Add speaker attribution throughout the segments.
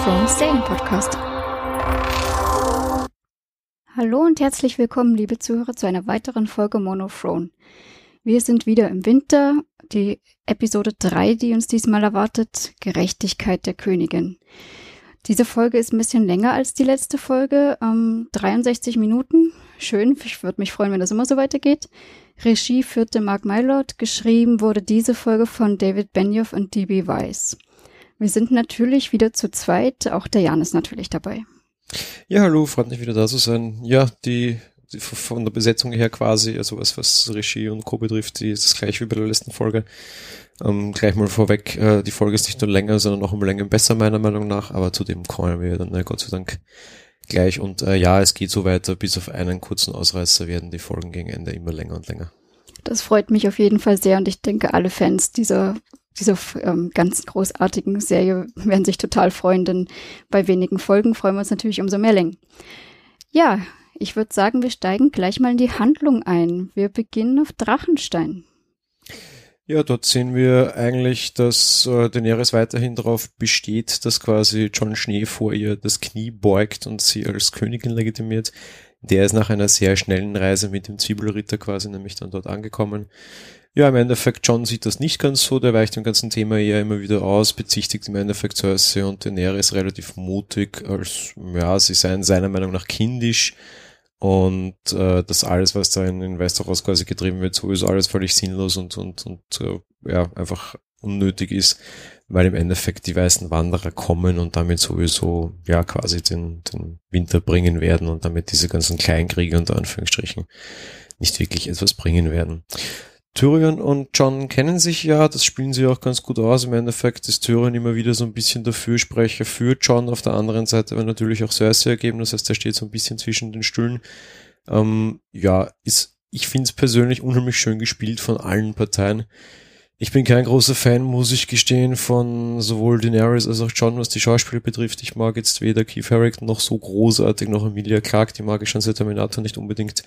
Speaker 1: Thrones Serienpodcast. Hallo und herzlich willkommen, liebe Zuhörer, zu einer weiteren Folge Monothrone. Wir sind wieder im Winter, die Episode 3, die uns diesmal erwartet, Gerechtigkeit der Königin. Diese Folge ist ein bisschen länger als die letzte Folge, ähm, 63 Minuten. Schön, ich würde mich freuen, wenn das immer so weitergeht. Regie führte Mark Mylord, geschrieben wurde diese Folge von David Benioff und D.B. Weiss. Wir sind natürlich wieder zu zweit, auch der Jan ist natürlich dabei.
Speaker 2: Ja, hallo, freut mich wieder da zu sein. Ja, die, die von der Besetzung her quasi, also was, was Regie und Co. betrifft, die ist das gleich wie bei der letzten Folge. Ähm, gleich mal vorweg, äh, die Folge ist nicht nur länger, sondern auch um Längen besser, meiner Meinung nach, aber zu dem kommen wir dann, äh, Gott sei Dank, gleich. Und äh, ja, es geht so weiter, bis auf einen kurzen Ausreißer werden die Folgen gegen Ende immer länger und länger.
Speaker 1: Das freut mich auf jeden Fall sehr und ich denke, alle Fans dieser dieser ähm, ganz großartigen Serie werden sich total freuen, denn bei wenigen Folgen freuen wir uns natürlich umso mehr Längen. Ja, ich würde sagen, wir steigen gleich mal in die Handlung ein. Wir beginnen auf Drachenstein.
Speaker 2: Ja, dort sehen wir eigentlich, dass äh, Daenerys weiterhin darauf besteht, dass quasi John Schnee vor ihr das Knie beugt und sie als Königin legitimiert. Der ist nach einer sehr schnellen Reise mit dem Zwiebelritter quasi nämlich dann dort angekommen. Ja, im Endeffekt, John sieht das nicht ganz so, der weicht dem ganzen Thema eher immer wieder aus, bezichtigt im Endeffekt Cersei und Daenerys relativ mutig, als, ja, sie seien seiner Meinung nach kindisch und äh, das alles, was da in, in Westeros quasi getrieben wird, sowieso alles völlig sinnlos und, und, und äh, ja, einfach unnötig ist, weil im Endeffekt die weißen Wanderer kommen und damit sowieso ja quasi den, den Winter bringen werden und damit diese ganzen Kleinkriege unter Anführungsstrichen nicht wirklich etwas bringen werden. Tyrion und John kennen sich ja, das spielen sie auch ganz gut aus. Im Endeffekt ist Tyrion immer wieder so ein bisschen der Fürsprecher für John. Auf der anderen Seite aber natürlich auch Cersei ergeben. Das heißt, er steht so ein bisschen zwischen den Stühlen. Ähm, ja, ist, ich finde es persönlich unheimlich schön gespielt von allen Parteien. Ich bin kein großer Fan, muss ich gestehen, von sowohl Daenerys als auch John, was die Schauspieler betrifft. Ich mag jetzt weder Keith Harrington noch so großartig noch Emilia Clarke, die mag ich schon seit Terminator nicht unbedingt.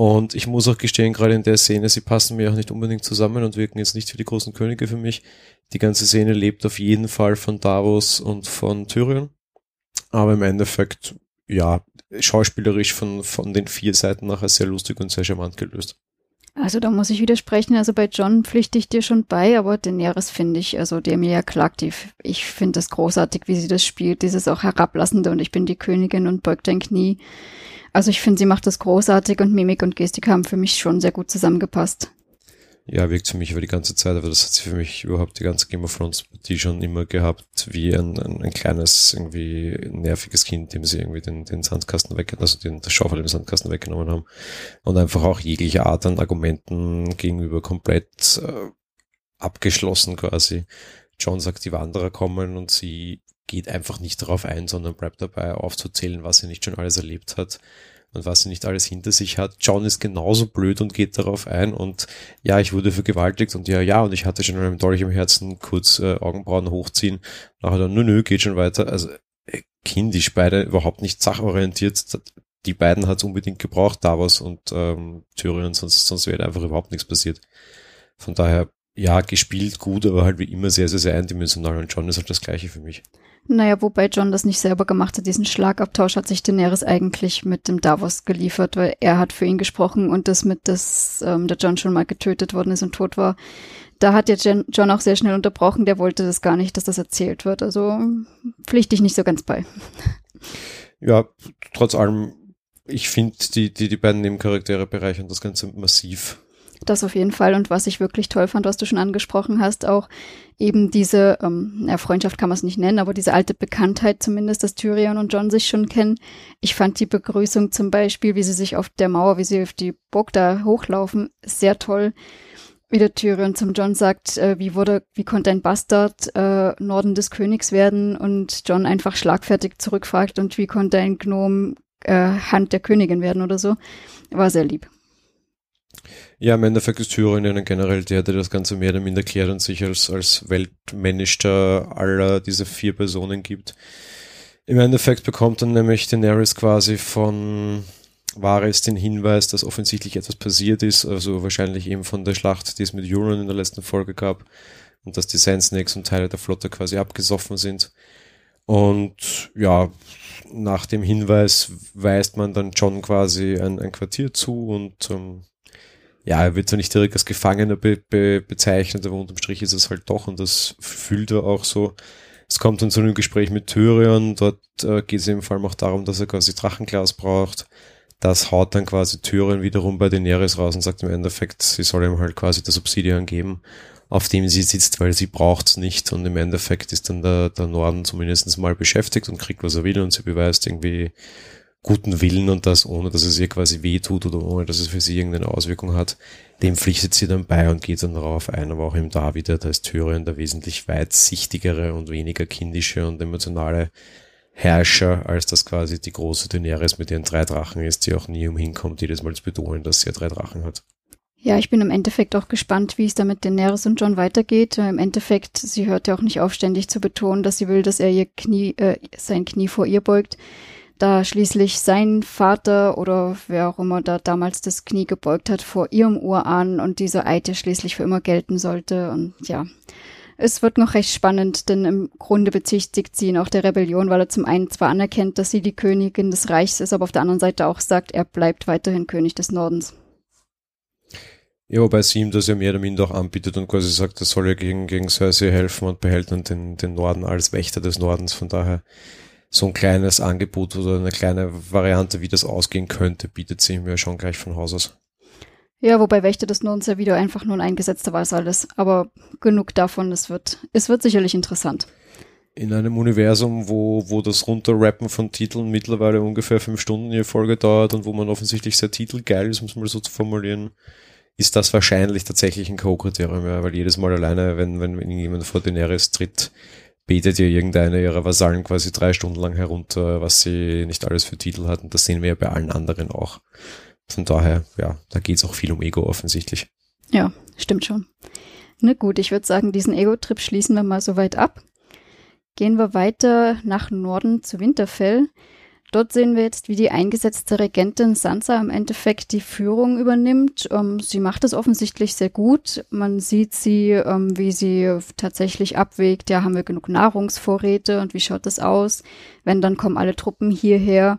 Speaker 2: Und ich muss auch gestehen, gerade in der Szene, sie passen mir auch nicht unbedingt zusammen und wirken jetzt nicht wie die großen Könige für mich. Die ganze Szene lebt auf jeden Fall von Davos und von Tyrion. Aber im Endeffekt, ja, schauspielerisch von, von den vier Seiten nachher sehr lustig und sehr charmant gelöst.
Speaker 1: Also da muss ich widersprechen. Also bei John pflichte ich dir schon bei, aber Daenerys finde ich, also der mir ja klagt, die, ich finde das großartig, wie sie das spielt, dieses auch herablassende und ich bin die Königin und beugt dein Knie. Also ich finde, sie macht das großartig und Mimik und Gestik haben für mich schon sehr gut zusammengepasst.
Speaker 2: Ja, wirkt für mich über die ganze Zeit, aber das hat sie für mich überhaupt die ganze Game of Thrones die schon immer gehabt, wie ein, ein, ein, kleines, irgendwie nerviges Kind, dem sie irgendwie den, den Sandkasten weg, also den, das Schaufel im Sandkasten weggenommen haben. Und einfach auch jegliche Art an Argumenten gegenüber komplett äh, abgeschlossen quasi. John sagt, die Wanderer kommen und sie geht einfach nicht darauf ein, sondern bleibt dabei aufzuzählen, was sie nicht schon alles erlebt hat und was sie nicht alles hinter sich hat. John ist genauso blöd und geht darauf ein und ja, ich wurde vergewaltigt und ja, ja, und ich hatte schon einen Dolch im Herzen, kurz äh, Augenbrauen hochziehen, nachher dann, nö, nö, geht schon weiter. Also äh, kindisch, beide überhaupt nicht sachorientiert. Die beiden hat es unbedingt gebraucht, Davos und ähm, Tyrion, sonst, sonst wäre einfach überhaupt nichts passiert. Von daher, ja, gespielt gut, aber halt wie immer sehr, sehr, sehr eindimensional und John ist halt das gleiche für mich.
Speaker 1: Naja, wobei John das nicht selber gemacht hat. Diesen Schlagabtausch hat sich Daenerys eigentlich mit dem Davos geliefert, weil er hat für ihn gesprochen und das mit, dass ähm, der John schon mal getötet worden ist und tot war. Da hat jetzt John auch sehr schnell unterbrochen. Der wollte das gar nicht, dass das erzählt wird. Also pflichte ich nicht so ganz bei.
Speaker 2: Ja, trotz allem, ich finde, die, die, die beiden Nebencharaktere bereichern das Ganze massiv.
Speaker 1: Das auf jeden Fall. Und was ich wirklich toll fand, was du schon angesprochen hast, auch eben diese, ähm, ja, Freundschaft kann man es nicht nennen, aber diese alte Bekanntheit zumindest, dass Tyrion und John sich schon kennen. Ich fand die Begrüßung zum Beispiel, wie sie sich auf der Mauer, wie sie auf die Burg da hochlaufen, sehr toll. Wie der Tyrion zum John sagt, äh, wie wurde, wie konnte ein Bastard äh, Norden des Königs werden und John einfach schlagfertig zurückfragt und wie konnte ein Gnom äh, Hand der Königin werden oder so. War sehr lieb.
Speaker 2: Ja, im Endeffekt ist ja generell der, der das Ganze mehr oder minder klärt und sich als, als weltmännischster aller dieser vier Personen gibt. Im Endeffekt bekommt dann nämlich Daenerys quasi von Varys den Hinweis, dass offensichtlich etwas passiert ist, also wahrscheinlich eben von der Schlacht, die es mit Euron in der letzten Folge gab, und dass die Sand Snakes und Teile der Flotte quasi abgesoffen sind. Und ja, nach dem Hinweis weist man dann John quasi ein, ein Quartier zu und ähm, ja, er wird zwar nicht direkt als Gefangener be be bezeichnet, aber unterm Strich ist es halt doch und das fühlt er auch so. Es kommt dann zu einem Gespräch mit Tyrion, dort äh, geht es im Fall auch darum, dass er quasi Drachenglas braucht. Das haut dann quasi Tyrion wiederum bei Daenerys raus und sagt im Endeffekt, sie soll ihm halt quasi das Obsidian geben, auf dem sie sitzt, weil sie braucht's nicht und im Endeffekt ist dann der, der Norden zumindest mal beschäftigt und kriegt, was er will und sie beweist irgendwie guten Willen und das, ohne dass es ihr quasi weh tut oder ohne dass es für sie irgendeine Auswirkung hat, dem pflichtet sie dann bei und geht dann darauf ein, aber auch eben da wieder, da ist Tyrion der wesentlich weitsichtigere und weniger kindische und emotionale Herrscher, als das quasi die große Daenerys mit ihren drei Drachen ist, die auch nie umhinkommt, jedes Mal zu betonen, dass sie ja drei Drachen hat.
Speaker 1: Ja, ich bin im Endeffekt auch gespannt, wie es da mit Daenerys und John weitergeht. Im Endeffekt, sie hört ja auch nicht auf, ständig zu betonen, dass sie will, dass er ihr Knie, äh, sein Knie vor ihr beugt da schließlich sein Vater oder wer auch immer da damals das Knie gebeugt hat vor ihrem Urahn und dieser Eid ja schließlich für immer gelten sollte. Und ja, es wird noch recht spannend, denn im Grunde bezichtigt sie ihn auch der Rebellion, weil er zum einen zwar anerkennt, dass sie die Königin des Reichs ist, aber auf der anderen Seite auch sagt, er bleibt weiterhin König des Nordens.
Speaker 2: Ja, wobei sie ihm das ja mehr oder minder auch anbietet und quasi sagt, er soll ja gegen, gegen Cersei helfen und behält dann den, den Norden als Wächter des Nordens. Von daher so ein kleines Angebot oder eine kleine Variante, wie das ausgehen könnte, bietet sie mir schon gleich von Haus aus.
Speaker 1: Ja, wobei Wächter des Nordens ja wieder einfach nur ein eingesetzter Vassal ist. Aber genug davon, es wird, es wird sicherlich interessant.
Speaker 2: In einem Universum, wo, wo das Runterrappen von Titeln mittlerweile ungefähr fünf Stunden je Folge dauert und wo man offensichtlich sehr titelgeil ist, um es mal so zu formulieren, ist das wahrscheinlich tatsächlich ein Co-Kriterium, ja, weil jedes Mal alleine, wenn, wenn, wenn jemand vor Daenerys tritt, betet ja irgendeine ihrer Vasallen quasi drei Stunden lang herunter, was sie nicht alles für Titel hatten. Das sehen wir ja bei allen anderen auch. Von daher, ja, da geht's auch viel um Ego offensichtlich.
Speaker 1: Ja, stimmt schon. Na gut, ich würde sagen, diesen Ego-Trip schließen wir mal soweit ab. Gehen wir weiter nach Norden zu Winterfell. Dort sehen wir jetzt, wie die eingesetzte Regentin Sansa im Endeffekt die Führung übernimmt. Ähm, sie macht es offensichtlich sehr gut. Man sieht sie, ähm, wie sie tatsächlich abwägt. Ja, haben wir genug Nahrungsvorräte und wie schaut das aus? Wenn, dann kommen alle Truppen hierher.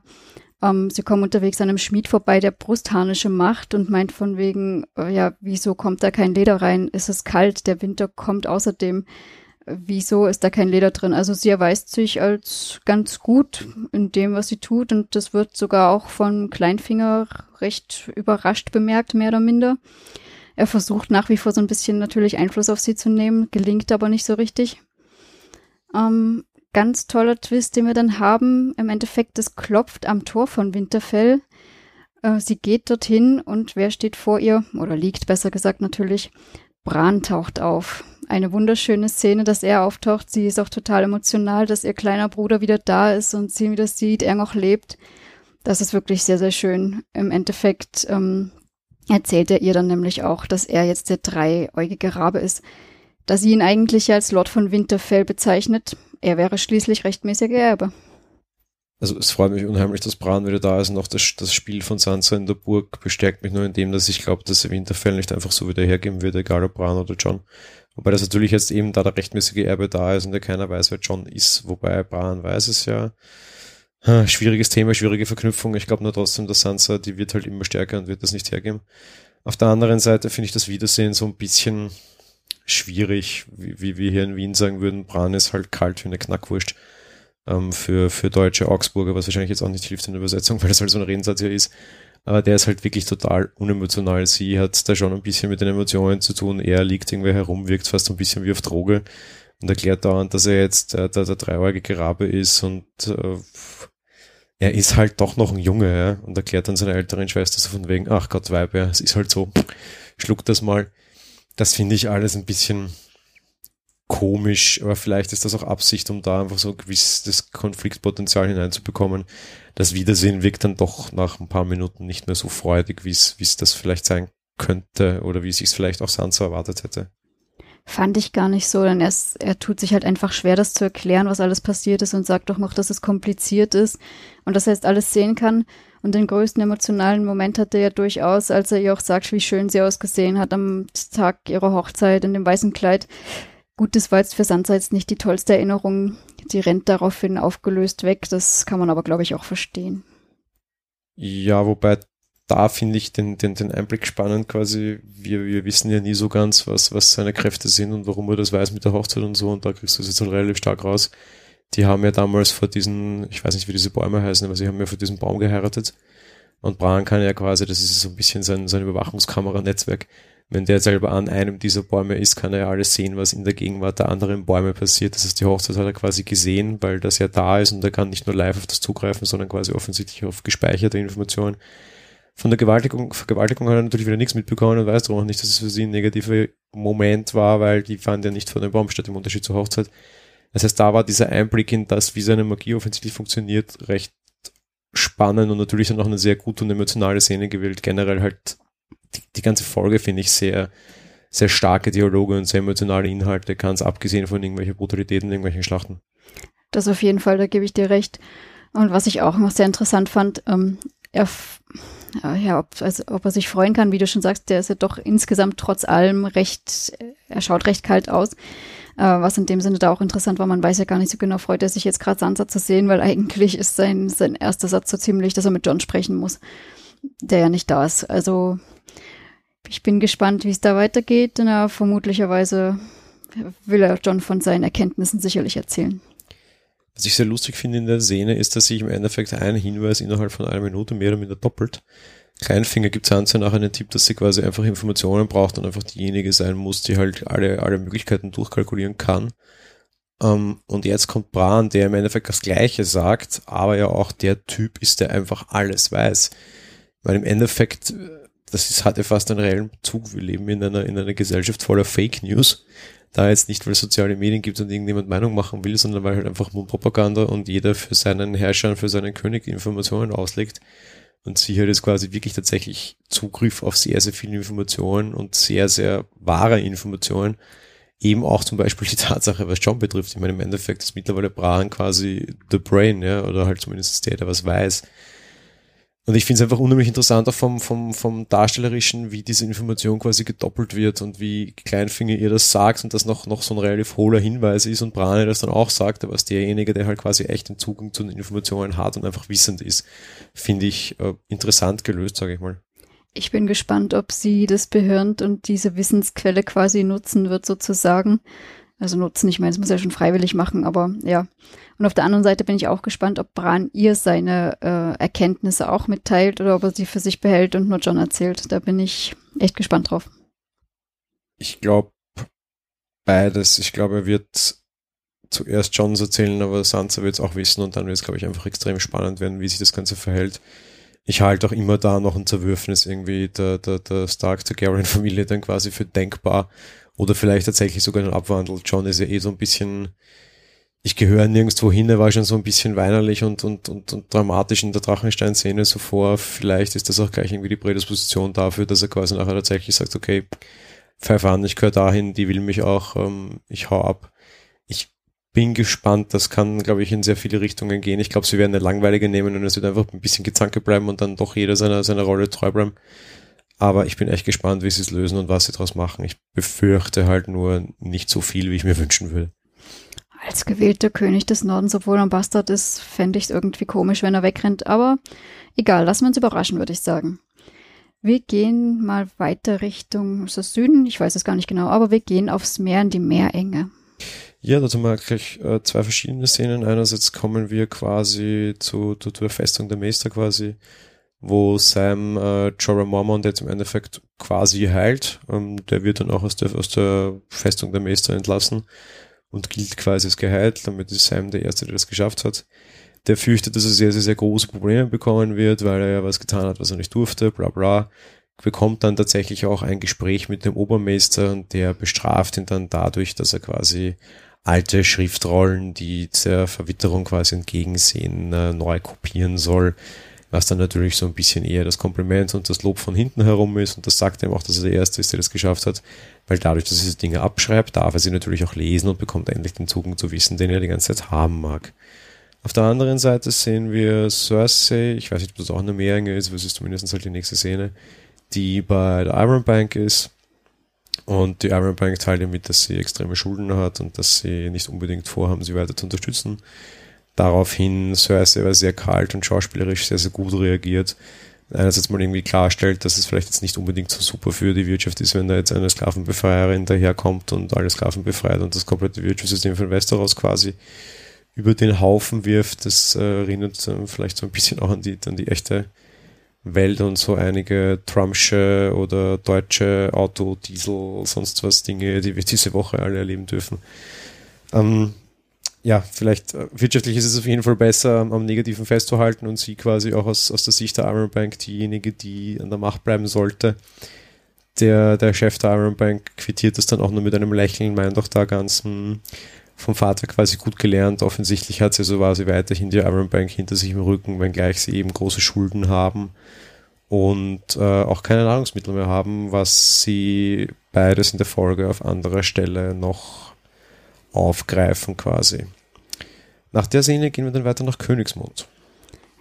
Speaker 1: Ähm, sie kommen unterwegs an einem Schmied vorbei, der Brustharnische macht und meint von wegen, äh, ja, wieso kommt da kein Leder rein? Ist es kalt? Der Winter kommt außerdem wieso ist da kein Leder drin? Also sie erweist sich als ganz gut in dem, was sie tut und das wird sogar auch von Kleinfinger recht überrascht bemerkt, mehr oder minder. Er versucht nach wie vor so ein bisschen natürlich Einfluss auf sie zu nehmen, gelingt aber nicht so richtig. Ähm, ganz toller Twist, den wir dann haben. Im Endeffekt, es klopft am Tor von Winterfell. Äh, sie geht dorthin und wer steht vor ihr? Oder liegt besser gesagt natürlich. Bran taucht auf eine wunderschöne Szene, dass er auftaucht. Sie ist auch total emotional, dass ihr kleiner Bruder wieder da ist und sie wieder sieht, er noch lebt. Das ist wirklich sehr, sehr schön. Im Endeffekt ähm, erzählt er ihr dann nämlich auch, dass er jetzt der dreieugige Rabe ist, da sie ihn eigentlich als Lord von Winterfell bezeichnet. Er wäre schließlich rechtmäßiger Erbe.
Speaker 2: Also es freut mich unheimlich, dass Bran wieder da ist und auch das, das Spiel von Sansa in der Burg bestärkt mich nur in dem, dass ich glaube, dass Winterfell nicht einfach so wieder hergeben würde, egal ob Bran oder John. Wobei das natürlich jetzt eben da der rechtmäßige Erbe da ist und ja keiner weiß, wer John ist, wobei Bran weiß es ja. Schwieriges Thema, schwierige Verknüpfung. Ich glaube nur trotzdem, dass Sansa, die wird halt immer stärker und wird das nicht hergeben. Auf der anderen Seite finde ich das Wiedersehen so ein bisschen schwierig, wie, wie wir hier in Wien sagen würden, Bran ist halt kalt wie eine Knackwurst ähm, für, für deutsche Augsburger, was wahrscheinlich jetzt auch nicht hilft in der Übersetzung, weil das halt so ein Redensatz hier ist. Aber der ist halt wirklich total unemotional. Sie hat da schon ein bisschen mit den Emotionen zu tun. Er liegt irgendwie herum, wirkt fast ein bisschen wie auf Droge und erklärt dauernd, dass er jetzt äh, der, der dreieugige Rabe ist und äh, er ist halt doch noch ein Junge ja? und erklärt dann seiner älteren Schwester so von wegen, ach Gott, Weib, ja, es ist halt so, schluck das mal. Das finde ich alles ein bisschen komisch, aber vielleicht ist das auch Absicht, um da einfach so ein gewisses Konfliktpotenzial hineinzubekommen. Das Wiedersehen wirkt dann doch nach ein paar Minuten nicht mehr so freudig, wie es, das vielleicht sein könnte oder wie sich es vielleicht auch Sansa erwartet hätte.
Speaker 1: Fand ich gar nicht so, denn er, er tut sich halt einfach schwer, das zu erklären, was alles passiert ist und sagt doch noch, dass es kompliziert ist und dass er jetzt alles sehen kann. Und den größten emotionalen Moment hatte er durchaus, als er ihr auch sagt, wie schön sie ausgesehen hat am Tag ihrer Hochzeit in dem weißen Kleid Gut, das war jetzt für Sansa jetzt nicht die tollste Erinnerung. Die rennt daraufhin aufgelöst weg. Das kann man aber, glaube ich, auch verstehen.
Speaker 2: Ja, wobei da finde ich den, den, den Einblick spannend quasi. Wir, wir wissen ja nie so ganz, was, was seine Kräfte sind und warum er das weiß mit der Hochzeit und so. Und da kriegst du es jetzt halt relativ stark raus. Die haben ja damals vor diesen, ich weiß nicht, wie diese Bäume heißen, aber sie haben ja vor diesem Baum geheiratet. Und Bran kann ja quasi, das ist so ein bisschen sein, sein Überwachungskamera-Netzwerk. Wenn der selber an einem dieser Bäume ist, kann er ja alles sehen, was in der Gegenwart der anderen Bäume passiert. Das heißt, die Hochzeit hat er quasi gesehen, weil das ja da ist und er kann nicht nur live auf das zugreifen, sondern quasi offensichtlich auf gespeicherte Informationen. Von der Gewaltigung, Vergewaltigung hat er natürlich wieder nichts mitbekommen und weiß darum auch nicht, dass es für sie ein negativer Moment war, weil die fand ja nicht vor dem Baum statt, im Unterschied zur Hochzeit. Das heißt, da war dieser Einblick in das, wie seine Magie offensichtlich funktioniert, recht spannend und natürlich dann auch eine sehr gute und emotionale Szene gewählt. Generell halt die, die ganze Folge finde ich sehr, sehr starke Dialoge und sehr emotionale Inhalte, ganz abgesehen von irgendwelchen Brutalitäten, irgendwelchen Schlachten.
Speaker 1: Das auf jeden Fall, da gebe ich dir recht. Und was ich auch noch sehr interessant fand, ähm, er, ja, ob, also, ob er sich freuen kann, wie du schon sagst, der ist ja doch insgesamt trotz allem recht, er schaut recht kalt aus. Äh, was in dem Sinne da auch interessant war, man weiß ja gar nicht so genau, freut er sich jetzt gerade Sansa zu sehen, weil eigentlich ist sein, sein erster Satz so ziemlich, dass er mit John sprechen muss, der ja nicht da ist. Also ich bin gespannt, wie es da weitergeht. Na, vermutlicherweise will er John von seinen Erkenntnissen sicherlich erzählen.
Speaker 2: Was ich sehr lustig finde in der Szene ist, dass sich im Endeffekt ein Hinweis innerhalb von einer Minute mehr oder minder doppelt. Kleinfinger gibt Sansa nachher einen Tipp, dass sie quasi einfach Informationen braucht und einfach diejenige sein muss, die halt alle, alle Möglichkeiten durchkalkulieren kann. Um, ähm, und jetzt kommt Bran, der im Endeffekt das Gleiche sagt, aber ja auch der Typ ist, der einfach alles weiß. Weil im Endeffekt, das ist, hat fast einen reellen Bezug. Wir leben in einer, in einer Gesellschaft voller Fake News. Da jetzt nicht, weil es soziale Medien gibt und irgendjemand Meinung machen will, sondern weil halt einfach Propaganda und jeder für seinen Herrscher und für seinen König Informationen auslegt und sie hat jetzt quasi wirklich tatsächlich Zugriff auf sehr, sehr viele Informationen und sehr, sehr wahre Informationen. Eben auch zum Beispiel die Tatsache, was John betrifft. Ich meine, im Endeffekt ist mittlerweile Bran quasi the brain, ja, oder halt zumindest der, der was weiß. Und ich finde es einfach unheimlich interessant auch vom, vom, vom Darstellerischen, wie diese Information quasi gedoppelt wird und wie Kleinfinger ihr das sagt und das noch, noch so ein relativ hohler Hinweis ist und Brane das dann auch sagt, aber als derjenige, der halt quasi echt den Zugang zu den Informationen hat und einfach wissend ist, finde ich äh, interessant gelöst, sage ich mal.
Speaker 1: Ich bin gespannt, ob sie das behirnt und diese Wissensquelle quasi nutzen wird sozusagen. Also nutzen, ich meine, es muss ja schon freiwillig machen, aber ja. Und auf der anderen Seite bin ich auch gespannt, ob Bran ihr seine äh, Erkenntnisse auch mitteilt oder ob er sie für sich behält und nur John erzählt. Da bin ich echt gespannt drauf.
Speaker 2: Ich glaube beides. Ich glaube, er wird zuerst Johns erzählen, aber Sansa wird es auch wissen und dann wird es, glaube ich, einfach extrem spannend werden, wie sich das Ganze verhält. Ich halte auch immer da noch ein Zerwürfnis irgendwie der, der, der Stark-Targaryen-Familie dann quasi für denkbar oder vielleicht tatsächlich sogar einen Abwandel. John ist ja eh so ein bisschen, ich gehöre nirgendwo hin, er war schon so ein bisschen weinerlich und, und, und, und dramatisch in der Drachenstein-Szene so vor. Vielleicht ist das auch gleich irgendwie die Prädisposition dafür, dass er quasi nachher tatsächlich sagt, okay, pfeif an, ich gehöre dahin, die will mich auch, ähm, ich hau ab. Ich bin gespannt, das kann, glaube ich, in sehr viele Richtungen gehen. Ich glaube, sie werden eine langweilige nehmen und es wird einfach ein bisschen gezanke bleiben und dann doch jeder seiner, seiner Rolle treu bleiben. Aber ich bin echt gespannt, wie sie es lösen und was sie daraus machen. Ich befürchte halt nur nicht so viel, wie ich mir wünschen würde.
Speaker 1: Als gewählter König des Nordens, obwohl er ein Bastard ist, fände ich es irgendwie komisch, wenn er wegrennt. Aber egal, lassen wir uns überraschen, würde ich sagen. Wir gehen mal weiter Richtung das Süden. Ich weiß es gar nicht genau, aber wir gehen aufs Meer in die Meerenge.
Speaker 2: Ja, dazu mal gleich äh, zwei verschiedene Szenen. Einerseits kommen wir quasi zu, zu, zur Festung der Meister quasi wo Sam äh, Jorah Mormont jetzt im Endeffekt quasi heilt. Ähm, der wird dann auch aus der, aus der Festung der Meister entlassen und gilt quasi als geheilt. Damit ist Sam der Erste, der das geschafft hat. Der fürchtet, dass er sehr, sehr, sehr große Probleme bekommen wird, weil er ja was getan hat, was er nicht durfte, bla bla. Bekommt dann tatsächlich auch ein Gespräch mit dem Obermeister und der bestraft ihn dann dadurch, dass er quasi alte Schriftrollen, die der Verwitterung quasi entgegensehen, äh, neu kopieren soll was dann natürlich so ein bisschen eher das Kompliment und das Lob von hinten herum ist und das sagt ihm auch, dass er der Erste ist, der das geschafft hat, weil dadurch, dass er diese Dinge abschreibt, darf er sie natürlich auch lesen und bekommt endlich den Zugang zu Wissen, den er die ganze Zeit haben mag. Auf der anderen Seite sehen wir Cersei, ich weiß nicht, ob das auch eine Meerenge ist, aber es ist zumindest halt die nächste Szene, die bei der Iron Bank ist Und die Iron Bank teilt ihr mit, dass sie extreme Schulden hat und dass sie nicht unbedingt vorhaben, sie weiter zu unterstützen. Daraufhin Cersei aber sehr kalt und schauspielerisch sehr, sehr gut reagiert. Einerseits mal irgendwie klarstellt, dass es vielleicht jetzt nicht unbedingt so super für die Wirtschaft ist, wenn da jetzt eine Sklavenbefreierin daherkommt und alle Sklaven befreit und das komplette Wirtschaftssystem von Westeros quasi über den Haufen wirft. Das äh, erinnert äh, vielleicht so ein bisschen auch an die, an die echte Welt und so einige Trumpsche oder deutsche Auto, Diesel, sonst was Dinge, die wir diese Woche alle erleben dürfen. Ähm, ja, vielleicht äh, wirtschaftlich ist es auf jeden Fall besser, am, Negativen festzuhalten und sie quasi auch aus, aus der Sicht der Iron Bank diejenige, die an der Macht bleiben sollte. Der, der Chef der Iron Bank quittiert das dann auch nur mit einem Lächeln, meint auch da ganz hm, vom Vater quasi gut gelernt. Offensichtlich hat sie so war sie weiterhin die Iron Bank hinter sich im Rücken, wenngleich sie eben große Schulden haben und äh, auch keine Nahrungsmittel mehr haben, was sie beides in der Folge auf anderer Stelle noch aufgreifen quasi. Nach der Szene gehen wir dann weiter nach Königsmund.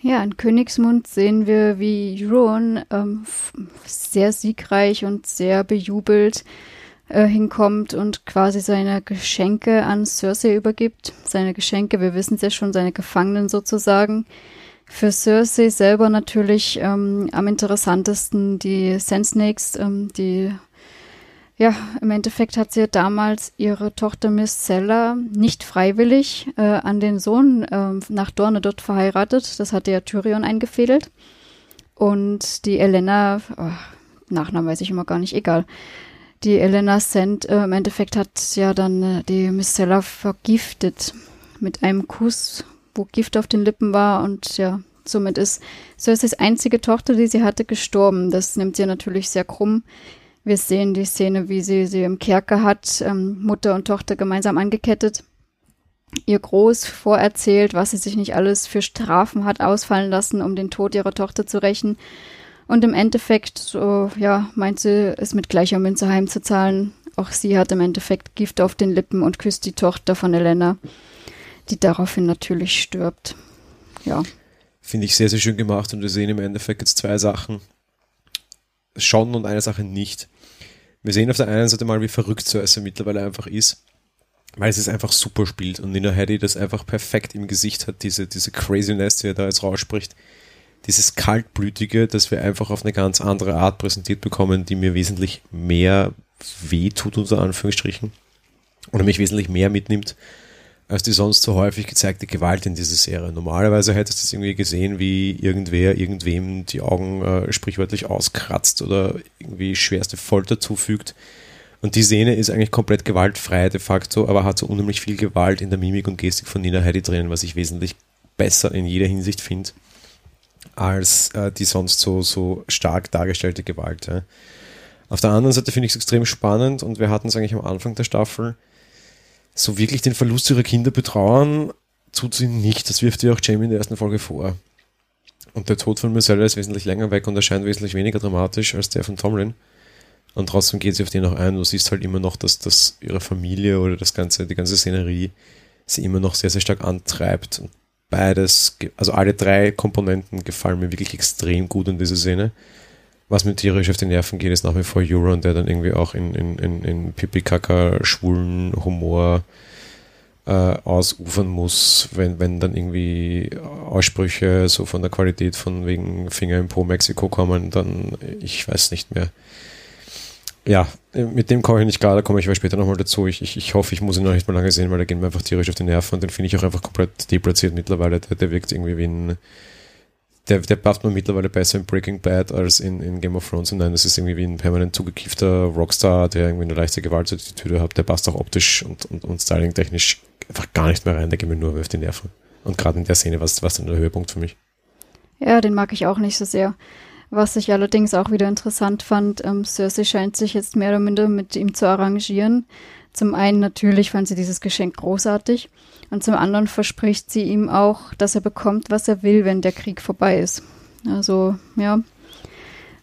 Speaker 1: Ja, in Königsmund sehen wir, wie Euron ähm, sehr siegreich und sehr bejubelt äh, hinkommt und quasi seine Geschenke an Cersei übergibt. Seine Geschenke, wir wissen es ja schon, seine Gefangenen sozusagen. Für Cersei selber natürlich ähm, am interessantesten die Sand Snakes, ähm, die ja, im Endeffekt hat sie damals ihre Tochter Miss Seller nicht freiwillig äh, an den Sohn äh, nach Dorne dort verheiratet. Das hatte ja Tyrion eingefädelt. Und die Elena, oh, Nachnamen weiß ich immer gar nicht, egal. Die Elena Sand äh, im Endeffekt hat ja dann äh, die Miss Seller vergiftet mit einem Kuss, wo Gift auf den Lippen war und ja, somit ist Cerseis einzige Tochter, die sie hatte, gestorben. Das nimmt sie natürlich sehr krumm. Wir sehen die Szene, wie sie sie im Kerker hat, ähm, Mutter und Tochter gemeinsam angekettet, ihr groß vorerzählt, was sie sich nicht alles für Strafen hat ausfallen lassen, um den Tod ihrer Tochter zu rächen. Und im Endeffekt, so, ja, meint sie, es mit gleicher Münze heimzuzahlen. Auch sie hat im Endeffekt Gift auf den Lippen und küsst die Tochter von Elena die daraufhin natürlich stirbt. Ja.
Speaker 2: Finde ich sehr, sehr schön gemacht und wir sehen im Endeffekt jetzt zwei Sachen schon und eine Sache nicht. Wir sehen auf der einen Seite mal, wie verrückt Cersei mittlerweile einfach ist, weil sie es einfach super spielt und Nina Heddy das einfach perfekt im Gesicht hat, diese, diese Craziness, die er da jetzt rausspricht. Dieses Kaltblütige, das wir einfach auf eine ganz andere Art präsentiert bekommen, die mir wesentlich mehr weh tut, unter Anführungsstrichen, oder mich wesentlich mehr mitnimmt, als die sonst so häufig gezeigte Gewalt in dieser Serie. Normalerweise hättest du es irgendwie gesehen, wie irgendwer irgendwem die Augen äh, sprichwörtlich auskratzt oder irgendwie schwerste Folter zufügt. Und die Szene ist eigentlich komplett gewaltfrei de facto, aber hat so unheimlich viel Gewalt in der Mimik und Gestik von Nina Heidi drin, was ich wesentlich besser in jeder Hinsicht finde, als äh, die sonst so, so stark dargestellte Gewalt. Ja. Auf der anderen Seite finde ich es extrem spannend und wir hatten es eigentlich am Anfang der Staffel, so wirklich den Verlust ihrer Kinder betrauern, tut sie nicht. Das wirft ihr auch Jamie in der ersten Folge vor. Und der Tod von Marcella ist wesentlich länger weg und erscheint wesentlich weniger dramatisch als der von Tomlin. Und trotzdem geht sie auf den auch ein. Du siehst halt immer noch, dass das ihre Familie oder das ganze, die ganze Szenerie sie immer noch sehr, sehr stark antreibt. Und beides, also alle drei Komponenten gefallen mir wirklich extrem gut in dieser Szene was mir tierisch auf die Nerven geht, ist nach wie vor Euron, der dann irgendwie auch in, in, in, in Pipi-Kaka schwulen Humor äh, ausufern muss, wenn, wenn dann irgendwie Aussprüche so von der Qualität von wegen Finger im Po Mexiko kommen, dann ich weiß nicht mehr. Ja, mit dem komme ich nicht klar, da komme ich aber später nochmal dazu. Ich, ich, ich hoffe, ich muss ihn noch nicht mal lange sehen, weil der geht mir einfach tierisch auf die Nerven und den finde ich auch einfach komplett deplatziert mittlerweile. Der, der wirkt irgendwie wie ein der, der passt mir mittlerweile besser in Breaking Bad als in, in Game of Thrones. Und nein, das ist irgendwie wie ein permanent zugekiefter Rockstar, der irgendwie eine leichte Gewaltattitüde hat. Der passt auch optisch und, und, und styling-technisch einfach gar nicht mehr rein. Der geht mir nur auf die Nerven. Und gerade in der Szene war es dann der Höhepunkt für mich.
Speaker 1: Ja, den mag ich auch nicht so sehr. Was ich allerdings auch wieder interessant fand, ähm, Cersei scheint sich jetzt mehr oder minder mit ihm zu arrangieren. Zum einen natürlich fand sie dieses Geschenk großartig. Und zum anderen verspricht sie ihm auch, dass er bekommt, was er will, wenn der Krieg vorbei ist. Also, ja,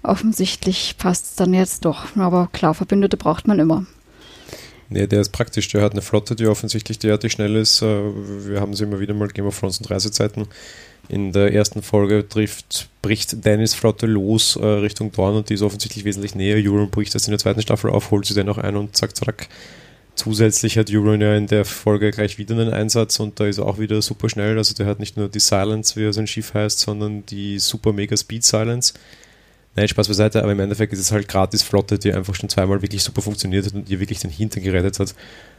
Speaker 1: offensichtlich passt es dann jetzt doch. Aber klar, Verbündete braucht man immer.
Speaker 2: Nee, der ist praktisch. Der hat eine Flotte, die offensichtlich derartig schnell ist. Äh, wir haben sie immer wieder mal Game of Thrones und Reisezeiten. In der ersten Folge trifft, bricht Dennis Flotte los äh, Richtung Dorn und die ist offensichtlich wesentlich näher. Euron bricht das in der zweiten Staffel auf, holt sie dann auch ein und zack, zack. Zusätzlich hat Euron ja in der Folge gleich wieder einen Einsatz und da ist er auch wieder super schnell. Also der hat nicht nur die Silence, wie er sein Schiff heißt, sondern die super mega Speed Silence. Nein, Spaß beiseite, aber im Endeffekt ist es halt gratis Flotte, die einfach schon zweimal wirklich super funktioniert hat und ihr wirklich den Hintern gerettet hat.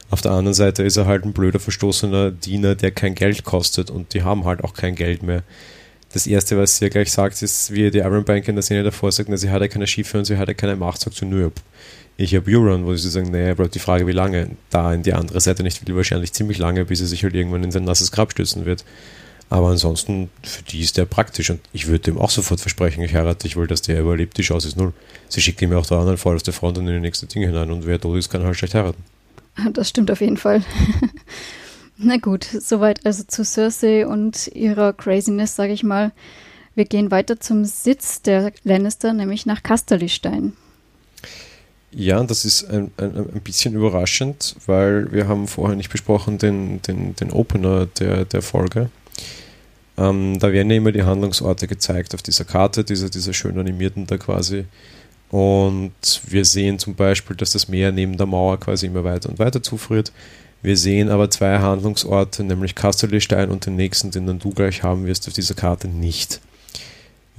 Speaker 2: Auf der anderen Seite ist er halt ein blöder, verstoßener Diener, der kein Geld kostet und die haben halt auch kein Geld mehr. Das erste, was sie ja gleich sagt, ist, wie die Iron Bank in der Szene davor sagt, sie hat ja keine Schiffe und sie hat ja keine Macht, sagt sie nur, ich habe Euron, wo sie sagen, naja, bleibt die Frage, wie lange. Da in die andere Seite nicht will, wahrscheinlich ziemlich lange, bis er sich halt irgendwann in sein nasses Grab stürzen wird. Aber ansonsten, für die ist der praktisch und ich würde ihm auch sofort versprechen, ich heirate dich, weil dass der überlebt, die Chance ist null. Sie schickt ihm auch da an, voll aus der Front und in die nächste Dinge hinein und wer tot ist, kann halt schlecht heiraten.
Speaker 1: Das stimmt auf jeden Fall. Na gut, soweit also zu Cersei und ihrer Craziness, sage ich mal. Wir gehen weiter zum Sitz der Lannister, nämlich nach Casterlystein.
Speaker 2: Ja, das ist ein, ein, ein bisschen überraschend, weil wir haben vorher nicht besprochen den, den, den Opener der, der Folge. Ähm, da werden ja immer die Handlungsorte gezeigt auf dieser Karte, dieser, dieser schön animierten da quasi. Und wir sehen zum Beispiel, dass das Meer neben der Mauer quasi immer weiter und weiter zufriert. Wir sehen aber zwei Handlungsorte, nämlich Casterlystein und den nächsten, den dann du gleich haben wirst, auf dieser Karte nicht.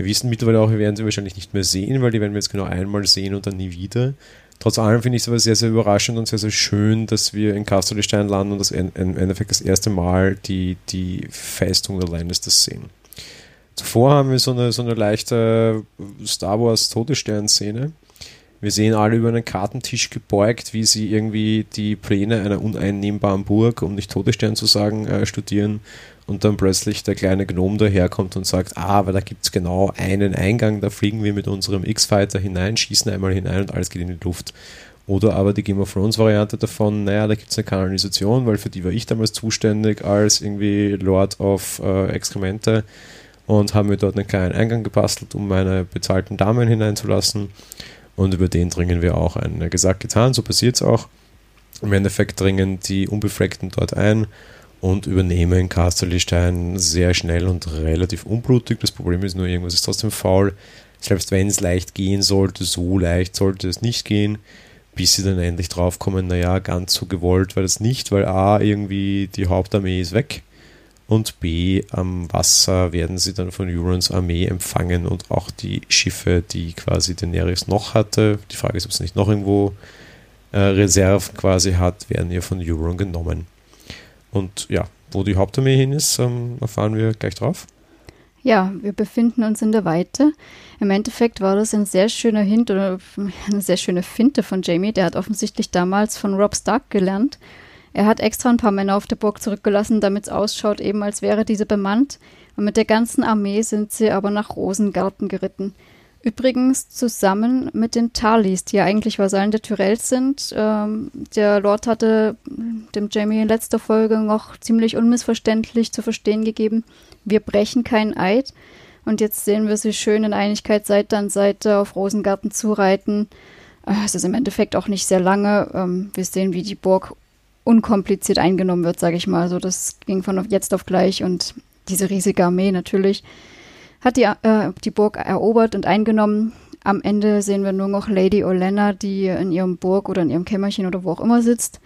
Speaker 2: Wir wissen mittlerweile auch, wir werden sie wahrscheinlich nicht mehr sehen, weil die werden wir jetzt genau einmal sehen und dann nie wieder. Trotz allem finde ich es aber sehr, sehr überraschend und sehr, sehr schön, dass wir in Casterlystein landen und das im Endeffekt das erste Mal die, die Festung der Lannisters sehen. Zuvor haben wir so eine, so eine leichte Star Wars Todesstern-Szene. Wir sehen alle über einen Kartentisch gebeugt, wie sie irgendwie die Pläne einer uneinnehmbaren Burg, um nicht Todesstern zu sagen, äh, studieren und dann plötzlich der kleine Gnome daherkommt und sagt, ah, aber da gibt es genau einen Eingang, da fliegen wir mit unserem X-Fighter hinein, schießen einmal hinein und alles geht in die Luft. Oder aber die Game of Thrones Variante davon, naja, da gibt es eine Kanalisation, weil für die war ich damals zuständig als irgendwie Lord of äh, Exkremente und haben mir dort einen kleinen Eingang gebastelt, um meine bezahlten Damen hineinzulassen. Und über den dringen wir auch ein. Gesagt, getan, so passiert es auch. Im Endeffekt dringen die Unbefleckten dort ein und übernehmen Casterlystein sehr schnell und relativ unblutig. Das Problem ist nur, irgendwas ist trotzdem faul. Selbst wenn es leicht gehen sollte, so leicht sollte es nicht gehen, bis sie dann endlich draufkommen, naja, ganz so gewollt war das nicht, weil A, irgendwie die Hauptarmee ist weg und B, am Wasser werden sie dann von Eurons Armee empfangen und auch die Schiffe, die quasi Daenerys noch hatte, die Frage ist, ob sie nicht noch irgendwo äh, Reserven quasi hat, werden ihr von Euron genommen. Und ja, wo die Hauptarmee hin ist, ähm, erfahren wir gleich drauf.
Speaker 1: Ja, wir befinden uns in der Weite. Im Endeffekt war das ein sehr schöner Hint oder eine sehr schöne Finte von Jamie. Der hat offensichtlich damals von Rob Stark gelernt er hat extra ein paar Männer auf der Burg zurückgelassen, damit es ausschaut, eben als wäre diese bemannt. Und mit der ganzen Armee sind sie aber nach Rosengarten geritten. Übrigens zusammen mit den Talis, die ja eigentlich Vasallen der Tyrells sind. Ähm, der Lord hatte dem Jamie in letzter Folge noch ziemlich unmissverständlich zu verstehen gegeben, wir brechen keinen Eid. Und jetzt sehen wir sie schön in Einigkeit Seite an Seite auf Rosengarten zureiten. Äh, es ist im Endeffekt auch nicht sehr lange. Ähm, wir sehen, wie die Burg unkompliziert eingenommen wird, sage ich mal. Also das ging von jetzt auf gleich und diese riesige Armee natürlich hat die, äh, die Burg erobert und eingenommen. Am Ende sehen wir nur noch Lady Olenna, die in ihrem Burg oder in ihrem Kämmerchen oder wo auch immer sitzt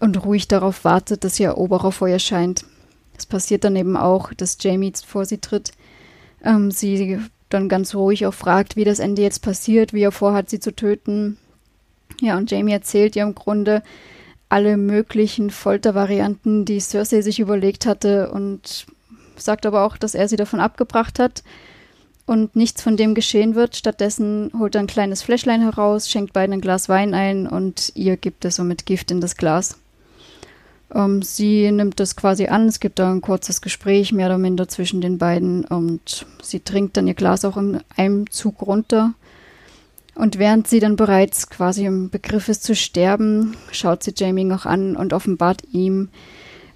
Speaker 1: und ruhig darauf wartet, dass ihr Eroberer vor ihr scheint. Es passiert dann eben auch, dass Jamie vor sie tritt. Ähm, sie dann ganz ruhig auch fragt, wie das Ende jetzt passiert, wie er vorhat, sie zu töten. Ja, und Jamie erzählt ihr im Grunde, alle möglichen Foltervarianten, die Cersei sich überlegt hatte und sagt aber auch, dass er sie davon abgebracht hat und nichts von dem geschehen wird. Stattdessen holt er ein kleines Fläschlein heraus, schenkt beiden ein Glas Wein ein und ihr gibt es somit Gift in das Glas. Ähm, sie nimmt das quasi an, es gibt da ein kurzes Gespräch mehr oder minder zwischen den beiden und sie trinkt dann ihr Glas auch in einem Zug runter und während sie dann bereits quasi im Begriff ist zu sterben, schaut sie Jamie noch an und offenbart ihm,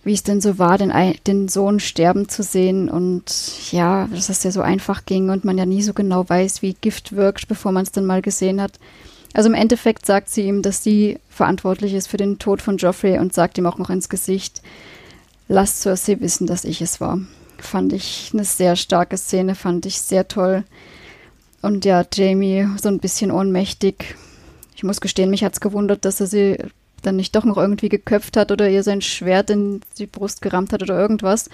Speaker 1: wie es denn so war, den, den Sohn sterben zu sehen und ja, dass es ja so einfach ging und man ja nie so genau weiß, wie Gift wirkt, bevor man es dann mal gesehen hat. Also im Endeffekt sagt sie ihm, dass sie verantwortlich ist für den Tod von Joffrey und sagt ihm auch noch ins Gesicht, lass Cersei wissen, dass ich es war. Fand ich eine sehr starke Szene, fand ich sehr toll. Und ja, Jamie so ein bisschen ohnmächtig. Ich muss gestehen, mich hat's gewundert, dass er sie dann nicht doch noch irgendwie geköpft hat oder ihr sein Schwert in die Brust gerammt hat oder irgendwas.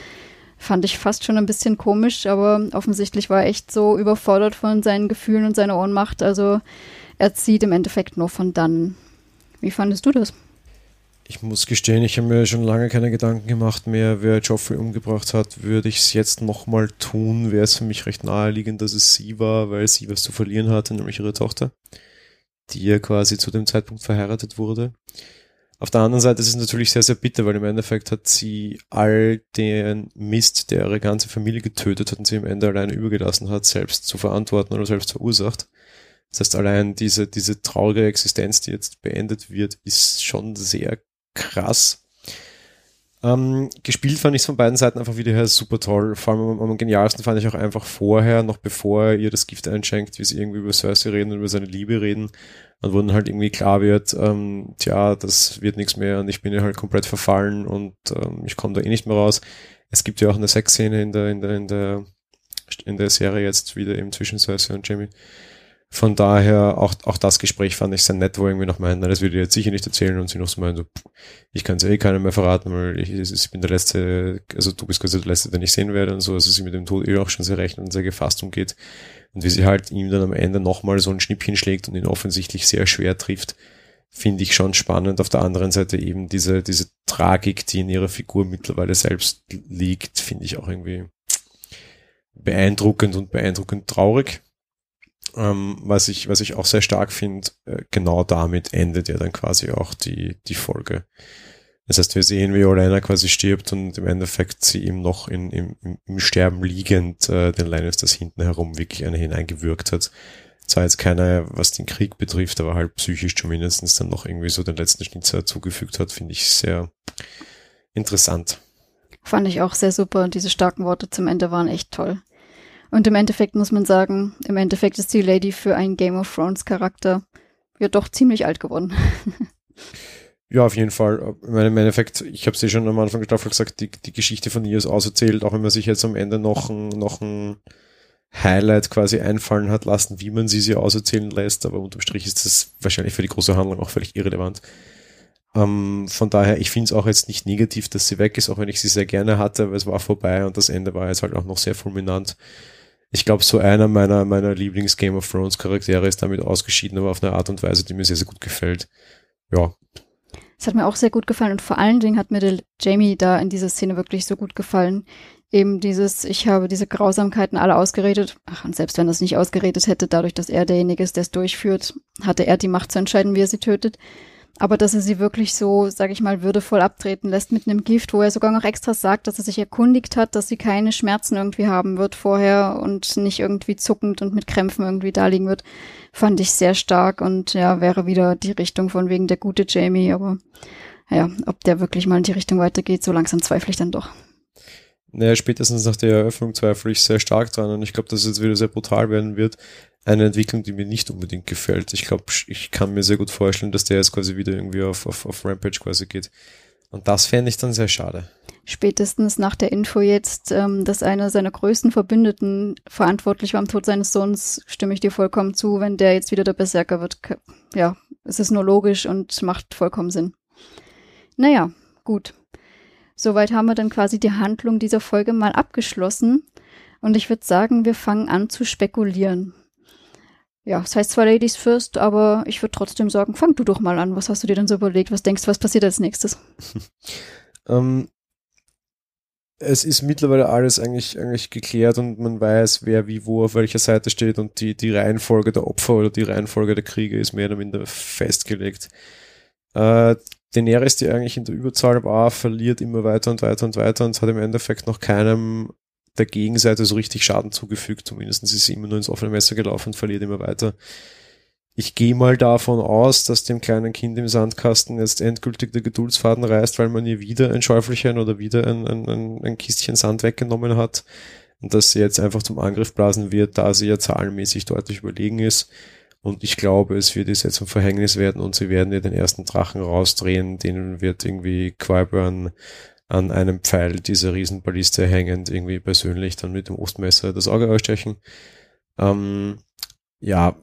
Speaker 1: Fand ich fast schon ein bisschen komisch, aber offensichtlich war er echt so überfordert von seinen Gefühlen und seiner Ohnmacht. Also er zieht im Endeffekt nur von dann. Wie fandest du das?
Speaker 2: Ich muss gestehen, ich habe mir schon lange keine Gedanken gemacht mehr, wer Joffrey umgebracht hat. Würde ich es jetzt nochmal tun, wäre es für mich recht naheliegend, dass es sie war, weil sie was zu verlieren hatte, nämlich ihre Tochter, die ja quasi zu dem Zeitpunkt verheiratet wurde. Auf der anderen Seite ist es natürlich sehr, sehr bitter, weil im Endeffekt hat sie all den Mist, der ihre ganze Familie getötet hat und sie am Ende alleine übergelassen hat, selbst zu verantworten oder selbst verursacht. Das heißt, allein diese, diese traurige Existenz, die jetzt beendet wird, ist schon sehr krass. Ähm, gespielt fand ich es von beiden Seiten einfach wieder her super toll. Vor allem am, am, genialsten fand ich auch einfach vorher, noch bevor er ihr das Gift einschenkt, wie sie irgendwie über Cersei reden und über seine Liebe reden. Und wo dann halt irgendwie klar wird, ähm, tja, das wird nichts mehr und ich bin ja halt komplett verfallen und ähm, ich komme da eh nicht mehr raus. Es gibt ja auch eine Sexszene in der, in der, in der, in der Serie jetzt wieder eben zwischen Cersei und Jamie. Von daher, auch, auch das Gespräch fand ich sehr nett, wo irgendwie noch meinen, das würde ich jetzt sicher nicht erzählen und sie noch so meinen, so, ich kann es eh keiner mehr verraten, weil ich, ich bin der Letzte, also du bist quasi der Letzte, den ich sehen werde und so, also sie mit dem Tod eh auch schon sehr recht und sehr gefasst umgeht. Und wie sie halt ihm dann am Ende nochmal so ein Schnippchen schlägt und ihn offensichtlich sehr schwer trifft, finde ich schon spannend. Auf der anderen Seite eben diese, diese Tragik, die in ihrer Figur mittlerweile selbst liegt, finde ich auch irgendwie beeindruckend und beeindruckend traurig. Ähm, was ich, was ich auch sehr stark finde, äh, genau damit endet ja dann quasi auch die, die Folge. Das heißt, wir sehen, wie Olena quasi stirbt und im Endeffekt sie ihm noch in, im, im Sterben liegend äh, den Lannisters hinten herum wirklich eine hineingewürgt hat. Zwar jetzt keiner, was den Krieg betrifft, aber halt psychisch zumindestens dann noch irgendwie so den letzten Schnitzer zugefügt hat, finde ich sehr interessant.
Speaker 1: Fand ich auch sehr super und diese starken Worte zum Ende waren echt toll. Und im Endeffekt muss man sagen, im Endeffekt ist die Lady für einen Game of Thrones Charakter ja doch ziemlich alt geworden.
Speaker 2: ja, auf jeden Fall. Im Endeffekt, ich habe es ja schon am Anfang der Staffel gesagt, die, die Geschichte von ihr ist auserzählt, auch wenn man sich jetzt am Ende noch ein, noch ein Highlight quasi einfallen hat lassen, wie man sie sie auserzählen lässt, aber unterm Strich ist das wahrscheinlich für die große Handlung auch völlig irrelevant. Ähm, von daher, ich finde es auch jetzt nicht negativ, dass sie weg ist, auch wenn ich sie sehr gerne hatte, aber es war vorbei und das Ende war jetzt halt auch noch sehr fulminant ich glaube, so einer meiner, meiner Lieblings-Game of Thrones Charaktere ist damit ausgeschieden, aber auf eine Art und Weise, die mir sehr, sehr gut gefällt. Ja.
Speaker 1: Es hat mir auch sehr gut gefallen und vor allen Dingen hat mir der Jamie da in dieser Szene wirklich so gut gefallen. Eben dieses, ich habe diese Grausamkeiten alle ausgeredet. Ach, und selbst wenn er es nicht ausgeredet hätte, dadurch, dass er derjenige ist, der es durchführt, hatte er die Macht zu entscheiden, wie er sie tötet aber dass er sie wirklich so, sag ich mal, würdevoll abtreten lässt mit einem Gift, wo er sogar noch extra sagt, dass er sich erkundigt hat, dass sie keine Schmerzen irgendwie haben wird vorher und nicht irgendwie zuckend und mit Krämpfen irgendwie da liegen wird, fand ich sehr stark und ja, wäre wieder die Richtung von wegen der gute Jamie, aber ja, ob der wirklich mal in die Richtung weitergeht, so langsam zweifle ich dann doch.
Speaker 2: Naja, spätestens nach der Eröffnung zweifle ich sehr stark dran und ich glaube, dass es jetzt wieder sehr brutal werden wird eine Entwicklung, die mir nicht unbedingt gefällt. Ich glaube, ich kann mir sehr gut vorstellen, dass der jetzt quasi wieder irgendwie auf, auf, auf Rampage quasi geht. Und das fände ich dann sehr schade.
Speaker 1: Spätestens nach der Info jetzt, ähm, dass einer seiner größten Verbündeten verantwortlich war am Tod seines Sohns, stimme ich dir vollkommen zu. Wenn der jetzt wieder der Berserker wird, ja, es ist nur logisch und macht vollkommen Sinn. Naja, gut. Soweit haben wir dann quasi die Handlung dieser Folge mal abgeschlossen. Und ich würde sagen, wir fangen an zu spekulieren ja, es heißt zwar Ladies First, aber ich würde trotzdem sagen, fang du doch mal an. Was hast du dir denn so überlegt? Was denkst du, was passiert als nächstes?
Speaker 2: ähm, es ist mittlerweile alles eigentlich, eigentlich geklärt und man weiß, wer wie wo auf welcher Seite steht und die, die Reihenfolge der Opfer oder die Reihenfolge der Kriege ist mehr oder minder festgelegt. Äh, Daenerys, die eigentlich in der Überzahl war, verliert immer weiter und weiter und weiter und hat im Endeffekt noch keinem der Gegenseite so richtig Schaden zugefügt. Zumindest ist sie immer nur ins offene Messer gelaufen und verliert immer weiter. Ich gehe mal davon aus, dass dem kleinen Kind im Sandkasten jetzt endgültig der Geduldsfaden reißt, weil man ihr wieder ein Schäufelchen oder wieder ein, ein, ein Kistchen Sand weggenommen hat und dass sie jetzt einfach zum Angriff blasen wird, da sie ja zahlenmäßig deutlich überlegen ist. Und ich glaube, es wird jetzt zum Verhängnis werden und sie werden ja den ersten Drachen rausdrehen, den wird irgendwie Quiburn an einem Pfeil dieser Riesenballiste hängend irgendwie persönlich dann mit dem Ostmesser das Auge ausstechen. Ähm, ja,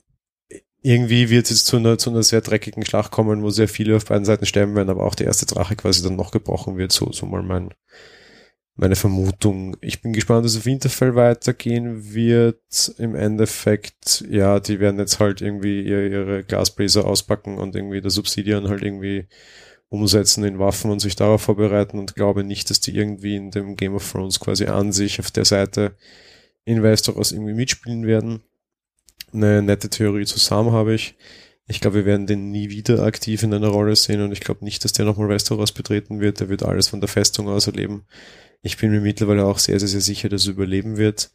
Speaker 2: irgendwie wird es jetzt zu einer, zu einer sehr dreckigen Schlacht kommen, wo sehr viele auf beiden Seiten sterben werden, aber auch der erste Drache quasi dann noch gebrochen wird, so, so mal mein, meine Vermutung. Ich bin gespannt, dass auf Winterfell weitergehen wird. Im Endeffekt, ja, die werden jetzt halt irgendwie ihre, ihre Glasbläser auspacken und irgendwie das Subsidian halt irgendwie umsetzen in Waffen und sich darauf vorbereiten und glaube nicht, dass die irgendwie in dem Game of Thrones quasi an sich auf der Seite in Westeros irgendwie mitspielen werden. Eine nette Theorie zusammen habe ich. Ich glaube, wir werden den nie wieder aktiv in einer Rolle sehen und ich glaube nicht, dass der nochmal Westeros betreten wird. Der wird alles von der Festung aus erleben. Ich bin mir mittlerweile auch sehr, sehr, sehr sicher, dass er überleben wird.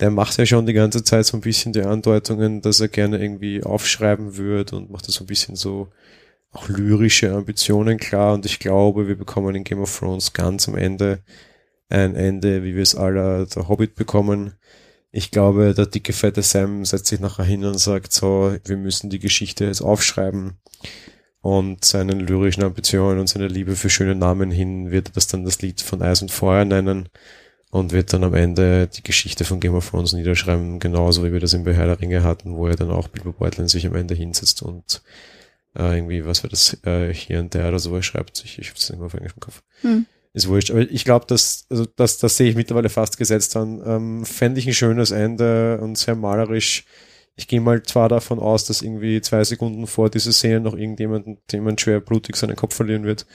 Speaker 2: Der macht ja schon die ganze Zeit so ein bisschen die Andeutungen, dass er gerne irgendwie aufschreiben wird und macht das so ein bisschen so auch lyrische Ambitionen klar und ich glaube, wir bekommen in Game of Thrones ganz am Ende ein Ende, wie wir es aller der Hobbit bekommen. Ich glaube, der dicke, fette Sam setzt sich nachher hin und sagt so, wir müssen die Geschichte jetzt aufschreiben und seinen lyrischen Ambitionen und seiner Liebe für schöne Namen hin wird er das dann das Lied von Eis und Feuer nennen und wird dann am Ende die Geschichte von Game of Thrones niederschreiben, genauso wie wir das in Herr der Ringe hatten, wo er dann auch Bilbo Beutlin sich am Ende hinsetzt und äh, irgendwie, was war das, äh, hier und der oder so, er schreibt, ich, ich hab's nicht mehr auf Englisch im Kopf. Hm. Ist wurscht. Aber ich glaube, dass, also das, das sehe ich mittlerweile fast gesetzt an. Ähm, Fände ich ein schönes Ende und sehr malerisch. Ich gehe mal zwar davon aus, dass irgendwie zwei Sekunden vor dieser Szene noch irgendjemand, jemand schwer blutig seinen Kopf verlieren wird.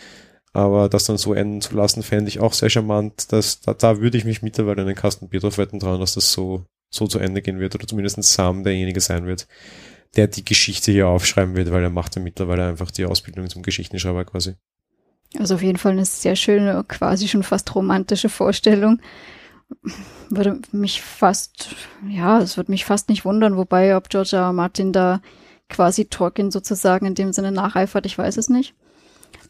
Speaker 2: Aber das dann so enden zu lassen, fände ich auch sehr charmant. Dass, da, da würde ich mich mittlerweile in den Kasten Bier drauf wetten trauen, dass das so, so zu Ende gehen wird. Oder zumindest Sam derjenige sein wird, der die Geschichte hier aufschreiben wird, weil er macht ja mittlerweile einfach die Ausbildung zum Geschichtenschreiber quasi.
Speaker 1: Also auf jeden Fall eine sehr schöne, quasi schon fast romantische Vorstellung. Würde mich fast, ja, es würde mich fast nicht wundern, wobei ob George R. Martin da quasi Tolkien sozusagen in dem Sinne nacheifert, ich weiß es nicht.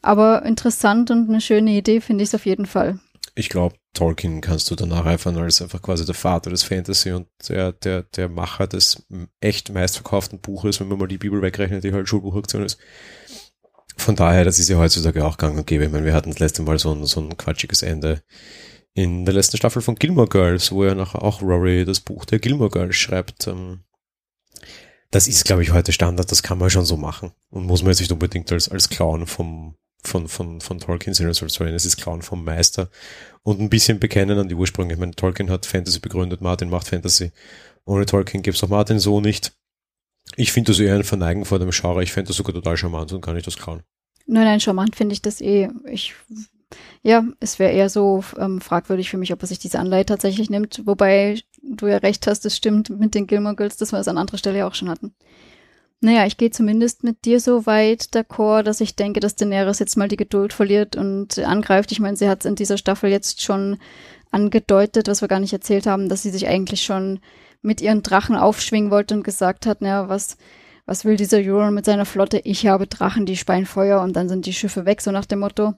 Speaker 1: Aber interessant und eine schöne Idee finde ich es auf jeden Fall.
Speaker 2: Ich glaube, Tolkien kannst du danach eifern als einfach quasi der Vater des Fantasy und der, der, der Macher des echt meistverkauften Buches, wenn man mal die Bibel wegrechnet, die halt Schulbuchaktion ist. Von daher, das ist ja heutzutage auch gang und gäbe. Ich meine, wir hatten das letzte Mal so ein, so ein quatschiges Ende in der letzten Staffel von Gilmore Girls, wo er nachher auch Rory das Buch der Gilmore Girls schreibt. Ähm, das ist, glaube ich, heute Standard, das kann man schon so machen. Und muss man jetzt nicht unbedingt als, als Clown vom, von, von, von Tolkien sehen, sondern es ist Clown vom Meister und ein bisschen bekennen an die Ursprünge. Ich meine, Tolkien hat Fantasy begründet, Martin macht Fantasy. Ohne Tolkien gäbe es auch Martin so nicht. Ich finde das eher ein Verneigen vor dem Genre. Ich fände das sogar total charmant und kann ich das klauen.
Speaker 1: Nein, nein, charmant finde ich das eh. Ich, ja, es wäre eher so ähm, fragwürdig für mich, ob er sich diese Anleihe tatsächlich nimmt. Wobei du ja recht hast, es stimmt mit den Gilmore Girls, dass wir es an anderer Stelle ja auch schon hatten. Naja, ich gehe zumindest mit dir so weit d'accord, dass ich denke, dass Daenerys jetzt mal die Geduld verliert und angreift. Ich meine, sie hat es in dieser Staffel jetzt schon angedeutet, was wir gar nicht erzählt haben, dass sie sich eigentlich schon mit ihren Drachen aufschwingen wollte und gesagt hat, naja, was, was will dieser Euron mit seiner Flotte? Ich habe Drachen, die speien Feuer und dann sind die Schiffe weg, so nach dem Motto.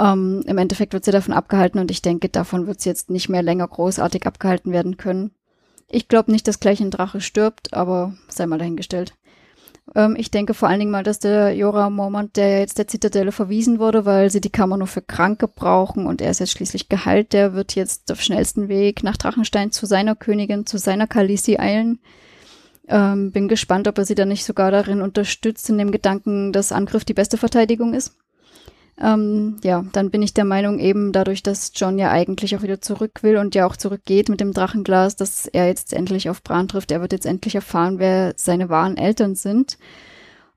Speaker 1: Ähm, Im Endeffekt wird sie davon abgehalten und ich denke, davon wird sie jetzt nicht mehr länger großartig abgehalten werden können. Ich glaube nicht, dass gleich ein Drache stirbt, aber sei mal dahingestellt. Ähm, ich denke vor allen Dingen mal, dass der Jora Mormont, der jetzt der Zitadelle verwiesen wurde, weil sie die Kammer nur für Kranke brauchen und er ist jetzt schließlich geheilt, der wird jetzt auf schnellsten Weg nach Drachenstein zu seiner Königin, zu seiner Kalisi eilen. Ähm, bin gespannt, ob er sie dann nicht sogar darin unterstützt, in dem Gedanken, dass Angriff die beste Verteidigung ist. Ähm, ja, dann bin ich der Meinung eben dadurch, dass John ja eigentlich auch wieder zurück will und ja auch zurückgeht mit dem Drachenglas, dass er jetzt endlich auf Bran trifft. Er wird jetzt endlich erfahren, wer seine wahren Eltern sind.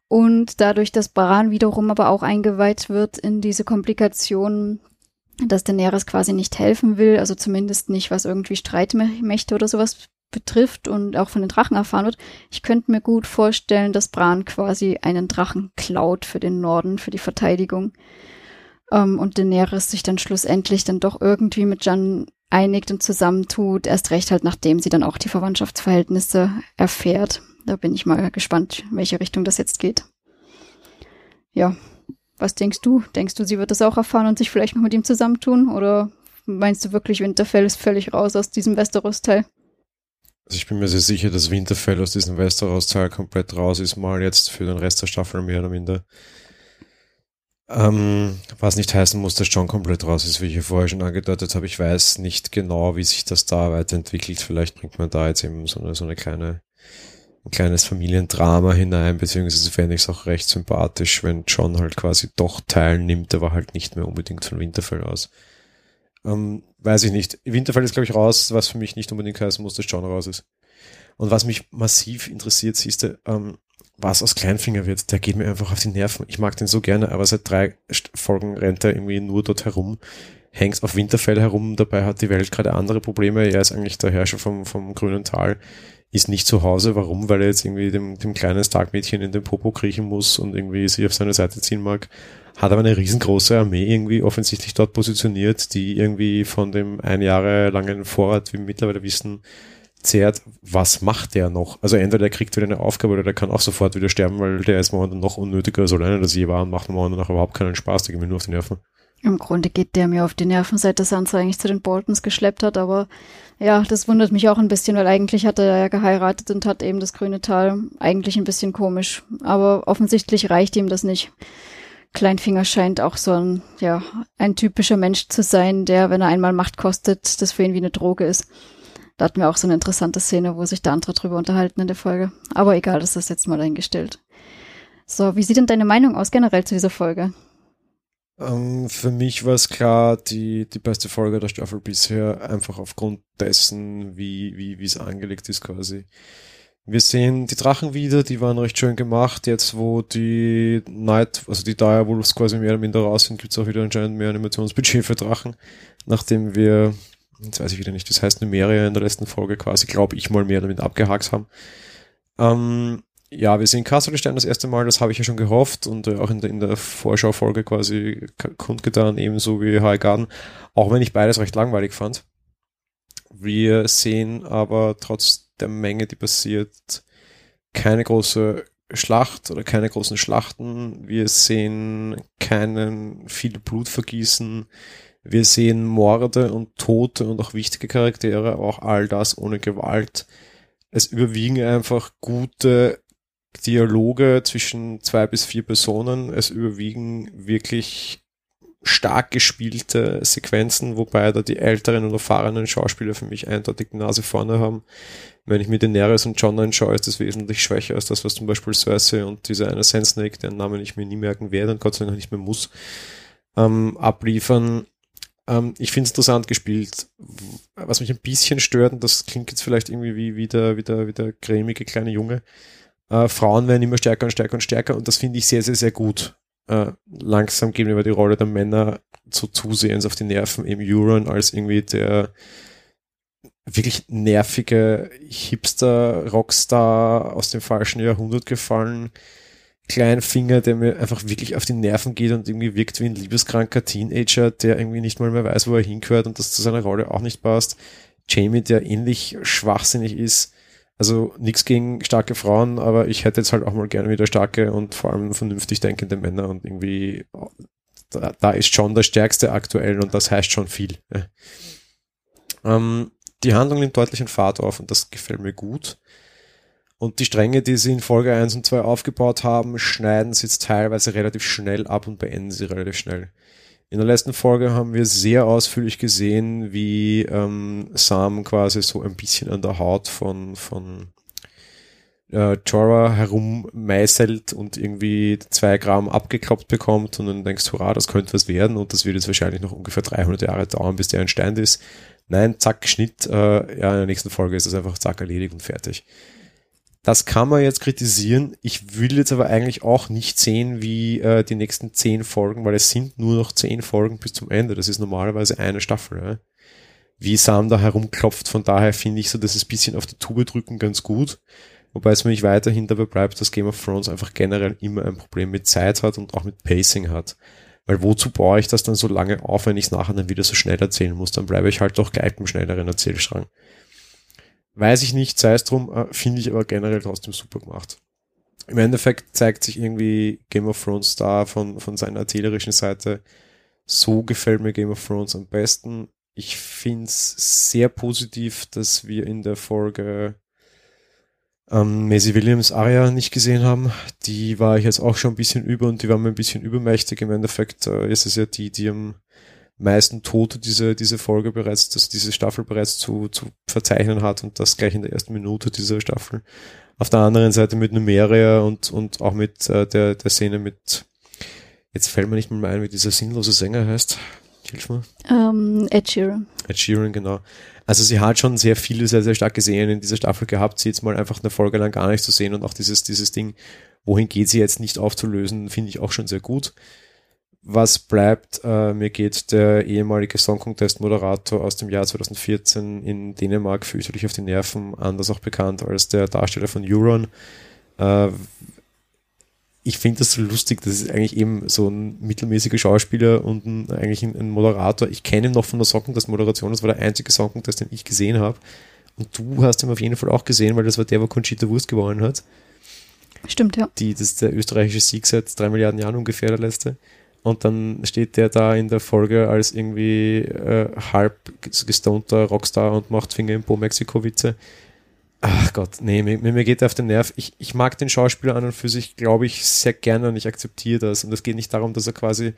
Speaker 1: Und dadurch, dass Bran wiederum aber auch eingeweiht wird in diese Komplikationen, dass Daenerys quasi nicht helfen will, also zumindest nicht, was irgendwie Streitmächte oder sowas betrifft und auch von den Drachen erfahren wird. Ich könnte mir gut vorstellen, dass Bran quasi einen Drachen klaut für den Norden, für die Verteidigung. Ähm, und Daenerys sich dann schlussendlich dann doch irgendwie mit Jan einigt und zusammentut, erst recht halt nachdem sie dann auch die Verwandtschaftsverhältnisse erfährt. Da bin ich mal gespannt, in welche Richtung das jetzt geht. Ja, was denkst du? Denkst du, sie wird das auch erfahren und sich vielleicht noch mit ihm zusammentun? Oder meinst du wirklich, Winterfell ist völlig raus aus diesem Westeros-Teil?
Speaker 2: Also ich bin mir sehr sicher, dass Winterfell aus diesem Westeros-Teil komplett raus ist, mal jetzt für den Rest der Staffel mehr oder minder. Ähm, was nicht heißen muss, dass John komplett raus ist, wie ich ja vorher schon angedeutet habe. Ich weiß nicht genau, wie sich das da weiterentwickelt. Vielleicht bringt man da jetzt eben so eine, so eine kleine, ein kleines Familiendrama hinein, beziehungsweise fände ich es auch recht sympathisch, wenn John halt quasi doch teilnimmt, aber halt nicht mehr unbedingt von Winterfell aus. Ähm, weiß ich nicht. Winterfell ist, glaube ich, raus, was für mich nicht unbedingt heißen muss, dass John raus ist. Und was mich massiv interessiert, siehst du, ähm, was aus Kleinfinger wird, der geht mir einfach auf die Nerven. Ich mag den so gerne, aber seit drei Folgen rennt er irgendwie nur dort herum, hängt auf Winterfell herum, dabei hat die Welt gerade andere Probleme. Er ist eigentlich der Herrscher vom, vom grünen Tal, ist nicht zu Hause. Warum? Weil er jetzt irgendwie dem, dem kleinen Starkmädchen in den Popo kriechen muss und irgendwie sich auf seine Seite ziehen mag. Hat aber eine riesengroße Armee irgendwie offensichtlich dort positioniert, die irgendwie von dem ein Jahre langen Vorrat, wie wir mittlerweile wissen, zehrt, was macht der noch? Also entweder der kriegt wieder eine Aufgabe oder der kann auch sofort wieder sterben, weil der ist momentan noch unnötiger, so lange das je war und macht momentan auch überhaupt keinen Spaß, der geht mir nur auf die Nerven.
Speaker 1: Im Grunde geht der mir auf die Nerven, seit er Sansa eigentlich zu den Boltons geschleppt hat, aber ja, das wundert mich auch ein bisschen, weil eigentlich hat er ja geheiratet und hat eben das grüne Tal. Eigentlich ein bisschen komisch, aber offensichtlich reicht ihm das nicht. Kleinfinger scheint auch so ein, ja, ein typischer Mensch zu sein, der, wenn er einmal Macht kostet, das für ihn wie eine Droge ist. Da hatten wir auch so eine interessante Szene, wo sich da andere drüber unterhalten in der Folge. Aber egal, das ist jetzt mal eingestellt. So, wie sieht denn deine Meinung aus generell zu dieser Folge?
Speaker 2: Ähm, für mich war es klar, die, die beste Folge der Staffel bisher, einfach aufgrund dessen, wie, wie, wie es angelegt ist quasi. Wir sehen die Drachen wieder, die waren recht schön gemacht. Jetzt, wo die Night, also die Direwolves quasi mehr oder minder raus sind, gibt es auch wieder anscheinend mehr Animationsbudget für Drachen. Nachdem wir jetzt weiß ich wieder nicht, das heißt Numeria in der letzten Folge quasi, glaube ich, mal mehr damit abgehakt haben. Ähm, ja, wir sehen Kasselstein das erste Mal, das habe ich ja schon gehofft und äh, auch in der, in der Vorschaufolge quasi kundgetan, ebenso wie High Garden, auch wenn ich beides recht langweilig fand. Wir sehen aber trotz der Menge, die passiert, keine große Schlacht oder keine großen Schlachten. Wir sehen keinen viel Blut vergießen. Wir sehen Morde und Tote und auch wichtige Charaktere, auch all das ohne Gewalt. Es überwiegen einfach gute Dialoge zwischen zwei bis vier Personen. Es überwiegen wirklich stark gespielte Sequenzen, wobei da die älteren und erfahrenen Schauspieler für mich eindeutig die Nase vorne haben. Wenn ich mir Daenerys und John anschaue, ist das wesentlich schwächer als das, was zum Beispiel Cersei und dieser eine Sand Snake, deren Namen ich mir nie merken werde und Gott sei Dank nicht mehr muss, ähm, abliefern. Ähm, ich finde es interessant gespielt. Was mich ein bisschen stört, und das klingt jetzt vielleicht irgendwie wie, wie, der, wie, der, wie der cremige kleine Junge, äh, Frauen werden immer stärker und stärker und stärker und das finde ich sehr, sehr, sehr gut. Äh, langsam gehen wir die Rolle der Männer zu zusehends auf die Nerven im Euron als irgendwie der wirklich nervige Hipster-Rockstar aus dem falschen Jahrhundert gefallen kleinen Finger, der mir einfach wirklich auf die Nerven geht und irgendwie wirkt wie ein liebeskranker Teenager, der irgendwie nicht mal mehr weiß, wo er hingehört und das zu seiner Rolle auch nicht passt. Jamie, der ähnlich schwachsinnig ist. Also nichts gegen starke Frauen, aber ich hätte jetzt halt auch mal gerne wieder starke und vor allem vernünftig denkende Männer und irgendwie da, da ist schon der stärkste aktuell und das heißt schon viel. Ähm, die Handlung nimmt deutlich in Fahrt auf und das gefällt mir gut. Und die Stränge, die sie in Folge 1 und 2 aufgebaut haben, schneiden sie jetzt teilweise relativ schnell ab und beenden sie relativ schnell. In der letzten Folge haben wir sehr ausführlich gesehen, wie ähm, Sam quasi so ein bisschen an der Haut von, von äh, Jorah herummeißelt und irgendwie zwei Gramm abgekloppt bekommt und dann denkst, hurra, das könnte was werden und das wird jetzt wahrscheinlich noch ungefähr 300 Jahre dauern, bis der ein Stein ist. Nein, zack, Schnitt, äh, ja, in der nächsten Folge ist das einfach zack erledigt und fertig. Das kann man jetzt kritisieren. Ich will jetzt aber eigentlich auch nicht sehen, wie äh, die nächsten zehn Folgen, weil es sind nur noch zehn Folgen bis zum Ende. Das ist normalerweise eine Staffel. Ja? Wie Sam da herumklopft. Von daher finde ich so, dass es bisschen auf die Tube drücken ganz gut. Wobei es für mich weiterhin dabei bleibt, dass Game of Thrones einfach generell immer ein Problem mit Zeit hat und auch mit Pacing hat. Weil wozu baue ich das dann so lange auf, wenn ich es nachher dann wieder so schnell erzählen muss? Dann bleibe ich halt doch gleich beim schnelleren Erzählstrang. Weiß ich nicht, sei es drum, äh, finde ich aber generell trotzdem super gemacht. Im Endeffekt zeigt sich irgendwie Game of Thrones da von, von seiner erzählerischen Seite. So gefällt mir Game of Thrones am besten. ich finde es sehr positiv, dass wir in der Folge ähm, Maisie Williams Aria nicht gesehen haben. Die war ich jetzt auch schon ein bisschen über und die war mir ein bisschen übermächtig. Im Endeffekt äh, ist es ja die, die am meisten Tote diese, diese Folge bereits, dass diese Staffel bereits zu, zu verzeichnen hat und das gleich in der ersten Minute dieser Staffel. Auf der anderen Seite mit Numeria und, und auch mit äh, der, der Szene mit, jetzt fällt mir nicht mal ein, wie dieser sinnlose Sänger heißt. Hilf mir.
Speaker 1: Um, ähm, Ed Sheeran.
Speaker 2: Ed Sheeran, genau. Also sie hat schon sehr viele, sehr, sehr starke Szenen in dieser Staffel gehabt, sie jetzt mal einfach eine Folge lang gar nicht zu sehen und auch dieses, dieses Ding, wohin geht sie jetzt nicht aufzulösen, finde ich auch schon sehr gut. Was bleibt, äh, mir geht der ehemalige Song Contest Moderator aus dem Jahr 2014 in Dänemark fürchterlich auf die Nerven, anders auch bekannt als der Darsteller von Euron. Äh, ich finde das so lustig, das ist eigentlich eben so ein mittelmäßiger Schauspieler und ein, eigentlich ein, ein, Moderator. Ich kenne ihn noch von der Song Contest Moderation, das war der einzige Song Contest, den ich gesehen habe. Und du hast ihn auf jeden Fall auch gesehen, weil das war der, wo Conchita Wurst gewonnen hat.
Speaker 1: Stimmt, ja.
Speaker 2: Die, das ist der österreichische Sieg seit drei Milliarden Jahren ungefähr, der letzte. Und dann steht der da in der Folge als irgendwie äh, halb gestonter Rockstar und macht Finger im Po Mexiko-Witze. Ach Gott, nee, mir, mir geht er auf den Nerv. Ich, ich mag den Schauspieler an und für sich, glaube ich, sehr gerne und ich akzeptiere das. Und es geht nicht darum, dass er quasi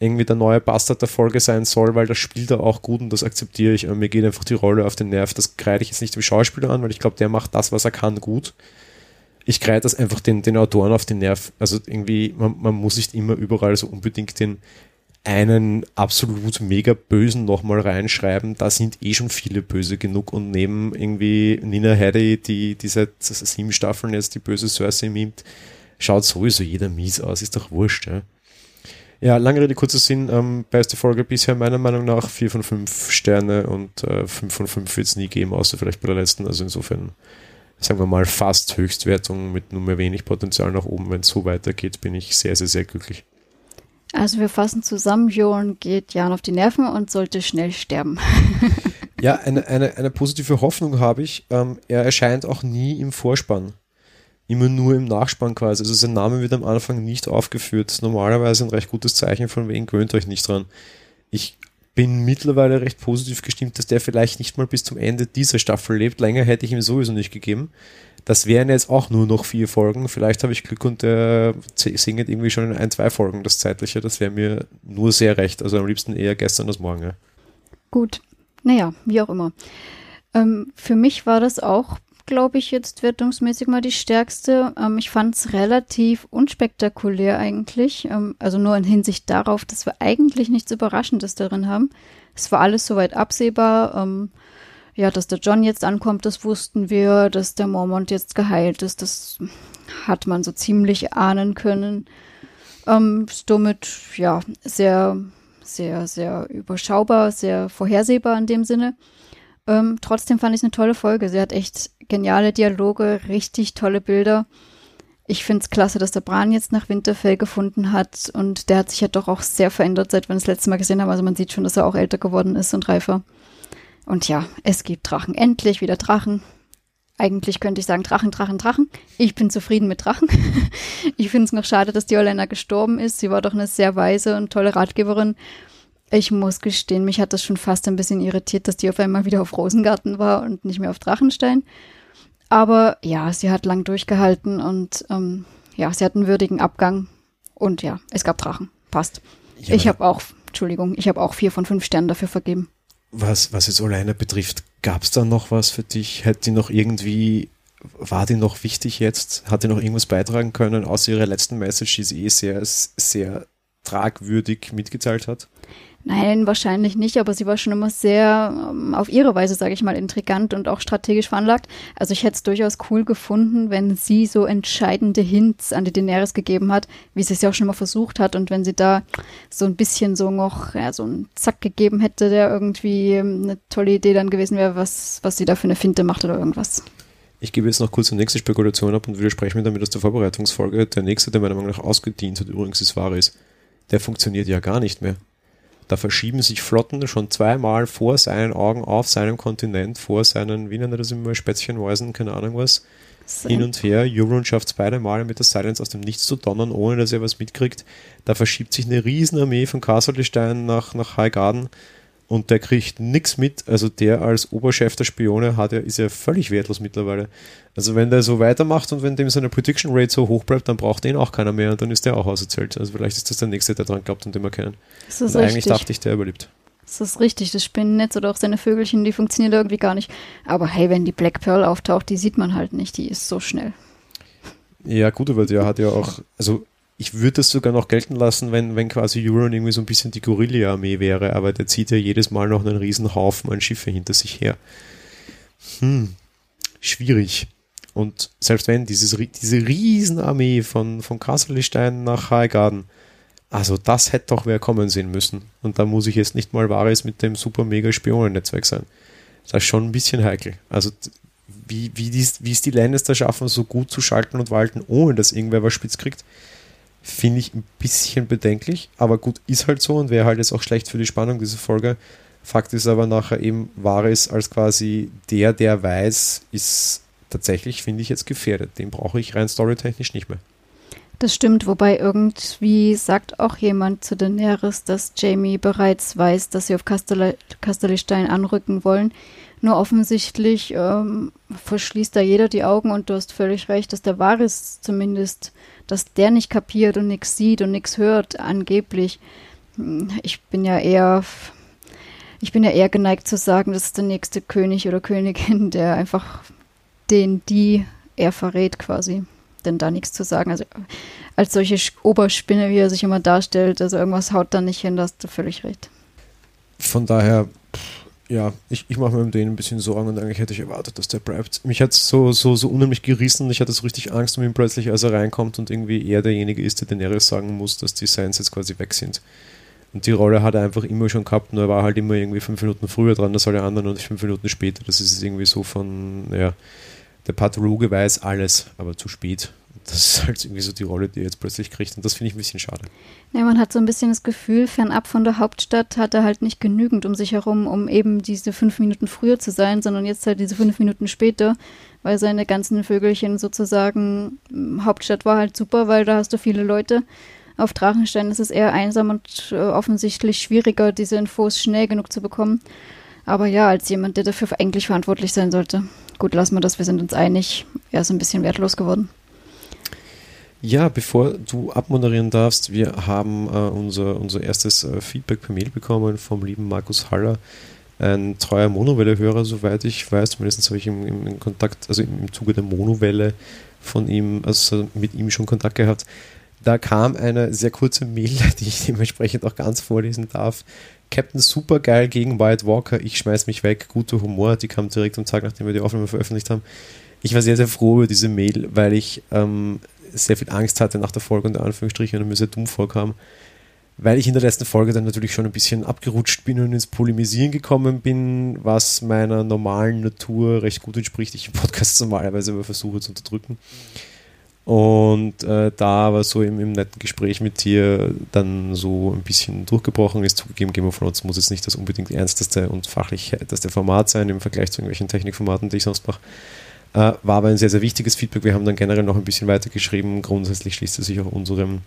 Speaker 2: irgendwie der neue Bastard der Folge sein soll, weil das spielt er auch gut und das akzeptiere ich. Aber mir geht einfach die Rolle auf den Nerv. Das kreide ich jetzt nicht dem Schauspieler an, weil ich glaube, der macht das, was er kann, gut ich kreide das einfach den, den Autoren auf den Nerv. Also irgendwie, man, man muss nicht immer überall so unbedingt den einen absolut mega Bösen nochmal reinschreiben. Da sind eh schon viele Böse genug und neben irgendwie Nina Headey, die, die seit sieben Staffeln jetzt die böse Cersei mimt, schaut sowieso jeder mies aus, ist doch wurscht, ja. Ja, lange Rede, kurzer Sinn. Ähm, beste Folge bisher meiner Meinung nach. Vier von fünf Sterne und äh, fünf von fünf wird es nie geben, außer vielleicht bei der letzten. Also insofern sagen wir mal, fast Höchstwertung mit nur mehr wenig Potenzial nach oben. Wenn es so weitergeht, bin ich sehr, sehr, sehr glücklich.
Speaker 1: Also wir fassen zusammen, Joran geht Jan auf die Nerven und sollte schnell sterben.
Speaker 2: ja, eine, eine, eine positive Hoffnung habe ich. Ähm, er erscheint auch nie im Vorspann. Immer nur im Nachspann quasi. Also sein Name wird am Anfang nicht aufgeführt. Normalerweise ein recht gutes Zeichen von wegen gewöhnt euch nicht dran. Ich bin mittlerweile recht positiv gestimmt, dass der vielleicht nicht mal bis zum Ende dieser Staffel lebt. Länger hätte ich ihm sowieso nicht gegeben. Das wären jetzt auch nur noch vier Folgen. Vielleicht habe ich Glück und der singet irgendwie schon in ein, zwei Folgen das zeitliche. Das wäre mir nur sehr recht. Also am liebsten eher gestern als morgen. Ja.
Speaker 1: Gut. Naja, wie auch immer. Ähm, für mich war das auch glaube ich, jetzt wertungsmäßig mal die stärkste. Ähm, ich fand es relativ unspektakulär eigentlich. Ähm, also nur in Hinsicht darauf, dass wir eigentlich nichts Überraschendes darin haben. Es war alles soweit absehbar. Ähm, ja, dass der John jetzt ankommt, das wussten wir. Dass der Mormont jetzt geheilt ist, das hat man so ziemlich ahnen können. Ähm, somit, ja, sehr, sehr, sehr überschaubar, sehr vorhersehbar in dem Sinne. Ähm, trotzdem fand ich es eine tolle Folge. Sie hat echt geniale Dialoge, richtig tolle Bilder. Ich finde es klasse, dass der Bran jetzt nach Winterfell gefunden hat und der hat sich ja doch auch sehr verändert, seit wir das letzte Mal gesehen haben. Also man sieht schon, dass er auch älter geworden ist und reifer. Und ja, es gibt Drachen. Endlich wieder Drachen. Eigentlich könnte ich sagen Drachen, Drachen, Drachen. Ich bin zufrieden mit Drachen. ich finde es noch schade, dass die Olenna gestorben ist. Sie war doch eine sehr weise und tolle Ratgeberin. Ich muss gestehen, mich hat das schon fast ein bisschen irritiert, dass die auf einmal wieder auf Rosengarten war und nicht mehr auf Drachenstein. Aber ja, sie hat lang durchgehalten und ähm, ja, sie hat einen würdigen Abgang. Und ja, es gab Drachen. Passt. Ja, ich habe auch, Entschuldigung, ich habe auch vier von fünf Sternen dafür vergeben.
Speaker 2: Was, was jetzt Oleina betrifft, gab es da noch was für dich? Hätte die noch irgendwie, war die noch wichtig jetzt? Hat die noch irgendwas beitragen können, außer ihrer letzten Message, die sie eh sehr, sehr tragwürdig mitgeteilt hat?
Speaker 1: Nein, wahrscheinlich nicht, aber sie war schon immer sehr ähm, auf ihre Weise, sage ich mal, intrigant und auch strategisch veranlagt. Also ich hätte es durchaus cool gefunden, wenn sie so entscheidende Hints an die Daenerys gegeben hat, wie sie es ja auch schon mal versucht hat und wenn sie da so ein bisschen so noch ja, so einen Zack gegeben hätte, der irgendwie ähm, eine tolle Idee dann gewesen wäre, was, was sie da für eine Finte macht oder irgendwas.
Speaker 2: Ich gebe jetzt noch kurz eine nächste Spekulation ab und widerspreche mir damit aus der Vorbereitungsfolge. Der nächste, der meiner Meinung nach ausgedient hat, übrigens ist Varys. Der funktioniert ja gar nicht mehr. Da verschieben sich Flotten schon zweimal vor seinen Augen auf seinem Kontinent, vor seinen, wie nennen das immer, Spätzchenmäusen, keine Ahnung was, so. hin und her. Euron schafft es beide Male mit der Silence aus dem Nichts zu donnern, ohne dass er was mitkriegt. Da verschiebt sich eine Riesenarmee von Castlestein nach, nach Highgarden und der kriegt nichts mit. Also der als Oberchef der Spione hat ja, ist ja völlig wertlos mittlerweile. Also wenn der so weitermacht und wenn dem seine Prediction Rate so hoch bleibt, dann braucht den auch keiner mehr und dann ist der auch auserzählt. Also vielleicht ist das der nächste, der dran glaubt und den wir kennen.
Speaker 1: Das ist
Speaker 2: und
Speaker 1: richtig.
Speaker 2: eigentlich dachte ich, der überlebt.
Speaker 1: Das ist richtig, das Spinnennetz oder auch seine Vögelchen, die funktionieren irgendwie gar nicht. Aber hey, wenn die Black Pearl auftaucht, die sieht man halt nicht, die ist so schnell.
Speaker 2: Ja, gut, aber der hat ja auch, also ich würde das sogar noch gelten lassen, wenn, wenn quasi Euron irgendwie so ein bisschen die Gorilla-Armee wäre, aber der zieht ja jedes Mal noch einen riesen Haufen an Schiffe hinter sich her. Hm, schwierig. Und selbst wenn dieses, diese Riesenarmee von, von Kasselstein nach Highgarden, also das hätte doch wer kommen sehen müssen. Und da muss ich jetzt nicht mal Vares mit dem super mega Spionennetzwerk sein. Das ist schon ein bisschen heikel. Also wie, wie, die, wie es die Lannister schaffen, so gut zu schalten und walten, ohne dass irgendwer was spitz kriegt, finde ich ein bisschen bedenklich. Aber gut, ist halt so und wäre halt jetzt auch schlecht für die Spannung dieser Folge. Fakt ist aber nachher eben, Vares als quasi der, der weiß, ist tatsächlich, finde ich, jetzt gefährdet. Den brauche ich rein storytechnisch nicht mehr.
Speaker 1: Das stimmt, wobei irgendwie sagt auch jemand zu Daenerys, dass Jamie bereits weiß, dass sie auf Castelli anrücken wollen. Nur offensichtlich ähm, verschließt da jeder die Augen und du hast völlig recht, dass der Varys zumindest, dass der nicht kapiert und nichts sieht und nichts hört, angeblich. Ich bin ja eher, ich bin ja eher geneigt zu sagen, das ist der nächste König oder Königin, der einfach den, die er verrät quasi denn da nichts zu sagen. Also als solche Oberspinne, wie er sich immer darstellt, also irgendwas haut da nicht hin, da hast du völlig recht.
Speaker 2: Von daher, ja, ich, ich mache mir um den ein bisschen Sorgen und eigentlich hätte ich erwartet, dass der bleibt. Mich hat es so, so, so unheimlich gerissen und ich hatte so richtig Angst um ihn plötzlich, als er reinkommt und irgendwie er derjenige ist, der Daenerys sagen muss, dass die Saints jetzt quasi weg sind. Und die Rolle hat er einfach immer schon gehabt, nur er war halt immer irgendwie fünf Minuten früher dran als alle anderen und fünf Minuten später. Das ist irgendwie so von, ja, der Pathologe weiß alles, aber zu spät. Das ist halt irgendwie so die Rolle, die er jetzt plötzlich kriegt und das finde ich ein bisschen schade.
Speaker 1: Ja, man hat so ein bisschen das Gefühl, fernab von der Hauptstadt hat er halt nicht genügend um sich herum, um eben diese fünf Minuten früher zu sein, sondern jetzt halt diese fünf Minuten später, weil seine ganzen Vögelchen sozusagen, hm, Hauptstadt war halt super, weil da hast du viele Leute. Auf Drachenstein ist es eher einsam und äh, offensichtlich schwieriger, diese Infos schnell genug zu bekommen. Aber ja, als jemand, der dafür eigentlich verantwortlich sein sollte. Gut, lassen wir das, wir sind uns einig. Er ist ein bisschen wertlos geworden.
Speaker 2: Ja, bevor du abmoderieren darfst, wir haben äh, unser, unser erstes äh, Feedback per Mail bekommen vom lieben Markus Haller, ein treuer Monowelle-Hörer, soweit ich weiß. Zumindest habe ich im, im Kontakt, also im Zuge der Monowelle von ihm, also mit ihm schon Kontakt gehabt. Da kam eine sehr kurze Mail, die ich dementsprechend auch ganz vorlesen darf. Captain Supergeil gegen White Walker, ich schmeiß mich weg, guter Humor, die kam direkt am Tag, nachdem wir die Aufnahme veröffentlicht haben. Ich war sehr, sehr froh über diese Mail, weil ich ähm, sehr viel Angst hatte nach der Folge unter Anführungsstrichen und mir sehr dumm vorkam, weil ich in der letzten Folge dann natürlich schon ein bisschen abgerutscht bin und ins Polemisieren gekommen bin, was meiner normalen Natur recht gut entspricht. Ich im Podcast normalerweise aber versuche zu unterdrücken. Und äh, da war so im, im, netten Gespräch mit dir dann so ein bisschen durchgebrochen ist. Zugegeben, Game of Thrones muss jetzt nicht das unbedingt ernsteste und fachlich älteste Format sein im Vergleich zu irgendwelchen Technikformaten, die ich sonst mache. Äh, war aber ein sehr, sehr wichtiges Feedback. Wir haben dann generell noch ein bisschen weiter geschrieben. Grundsätzlich schließt es sich auch unserem,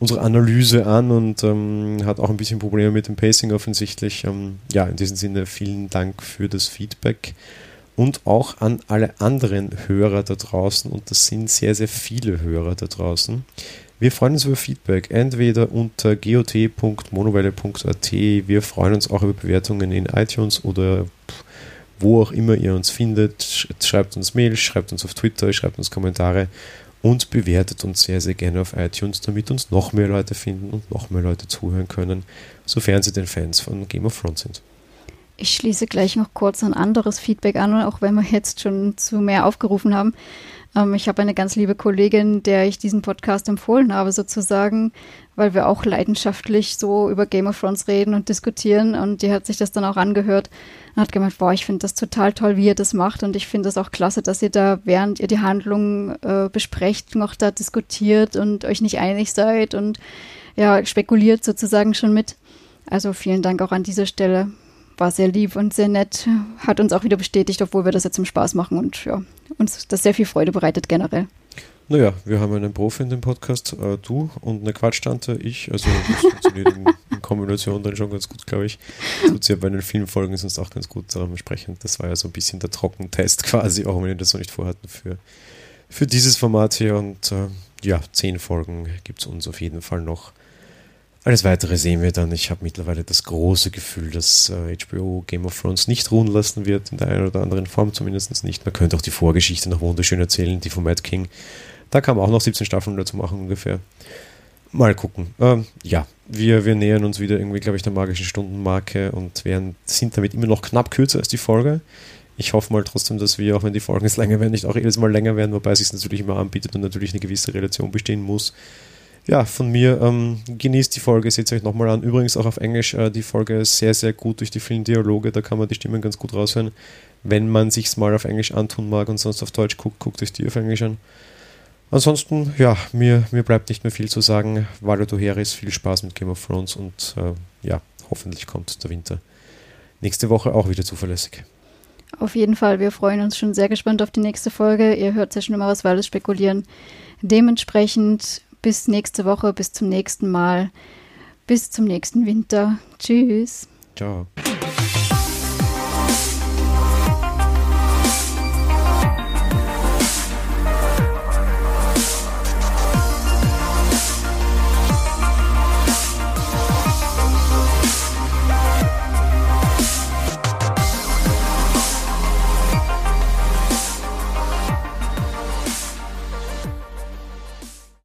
Speaker 2: unsere Analyse an und ähm, hat auch ein bisschen Probleme mit dem Pacing offensichtlich. Ähm, ja, in diesem Sinne vielen Dank für das Feedback und auch an alle anderen Hörer da draußen. Und das sind sehr, sehr viele Hörer da draußen. Wir freuen uns über Feedback, entweder unter got.monowelle.at. Wir freuen uns auch über Bewertungen in iTunes oder wo auch immer ihr uns findet. Schreibt uns Mail, schreibt uns auf Twitter, schreibt uns Kommentare und bewertet uns sehr, sehr gerne auf iTunes, damit uns noch mehr Leute finden und noch mehr Leute zuhören können, sofern sie den Fans von Game of Thrones sind.
Speaker 1: Ich schließe gleich noch kurz ein anderes Feedback an, auch wenn wir jetzt schon zu mehr aufgerufen haben. Ähm, ich habe eine ganz liebe Kollegin, der ich diesen Podcast empfohlen habe, sozusagen, weil wir auch leidenschaftlich so über Game of Thrones reden und diskutieren. Und die hat sich das dann auch angehört und hat gemeint, boah, ich finde das total toll, wie ihr das macht. Und ich finde das auch klasse, dass ihr da, während ihr die Handlung äh, besprecht, noch da diskutiert und euch nicht einig seid und ja, spekuliert sozusagen schon mit. Also vielen Dank auch an dieser Stelle war sehr lieb und sehr nett, hat uns auch wieder bestätigt, obwohl wir das jetzt zum Spaß machen und ja, uns das sehr viel Freude bereitet generell.
Speaker 2: Naja, wir haben einen Profi in dem Podcast, äh, du und eine Quatschtante, ich, also das funktioniert in, in Kombination dann schon ganz gut, glaube ich. Tut sie ja bei den vielen Folgen sonst auch ganz gut daran entsprechend. Das war ja so ein bisschen der Trockentest quasi, auch wenn wir das noch nicht vorhatten für, für dieses Format hier. Und äh, ja, zehn Folgen gibt es uns auf jeden Fall noch. Alles weitere sehen wir dann. Ich habe mittlerweile das große Gefühl, dass äh, HBO Game of Thrones nicht ruhen lassen wird, in der einen oder anderen Form zumindest nicht. Man könnte auch die Vorgeschichte noch wunderschön erzählen, die von Matt King. Da kann man auch noch 17 Staffeln dazu machen ungefähr. Mal gucken. Ähm, ja, wir, wir nähern uns wieder irgendwie, glaube ich, der magischen Stundenmarke und werden, sind damit immer noch knapp kürzer als die Folge. Ich hoffe mal trotzdem, dass wir, auch wenn die Folgen jetzt länger werden, nicht auch jedes Mal länger werden, wobei es sich natürlich immer anbietet und natürlich eine gewisse Relation bestehen muss ja, von mir ähm, genießt die Folge, seht es euch nochmal an. Übrigens auch auf Englisch, äh, die Folge ist sehr, sehr gut durch die vielen Dialoge, da kann man die Stimmen ganz gut raushören. Wenn man sich's mal auf Englisch antun mag und sonst auf Deutsch guckt, guckt euch die auf Englisch an. Ansonsten, ja, mir, mir bleibt nicht mehr viel zu sagen. Valo Heris, viel Spaß mit Game of Thrones und äh, ja, hoffentlich kommt der Winter nächste Woche auch wieder zuverlässig.
Speaker 1: Auf jeden Fall, wir freuen uns schon sehr gespannt auf die nächste Folge. Ihr hört ja schon immer was Waldes spekulieren. Dementsprechend bis nächste Woche, bis zum nächsten Mal, bis zum nächsten Winter. Tschüss.
Speaker 2: Ciao.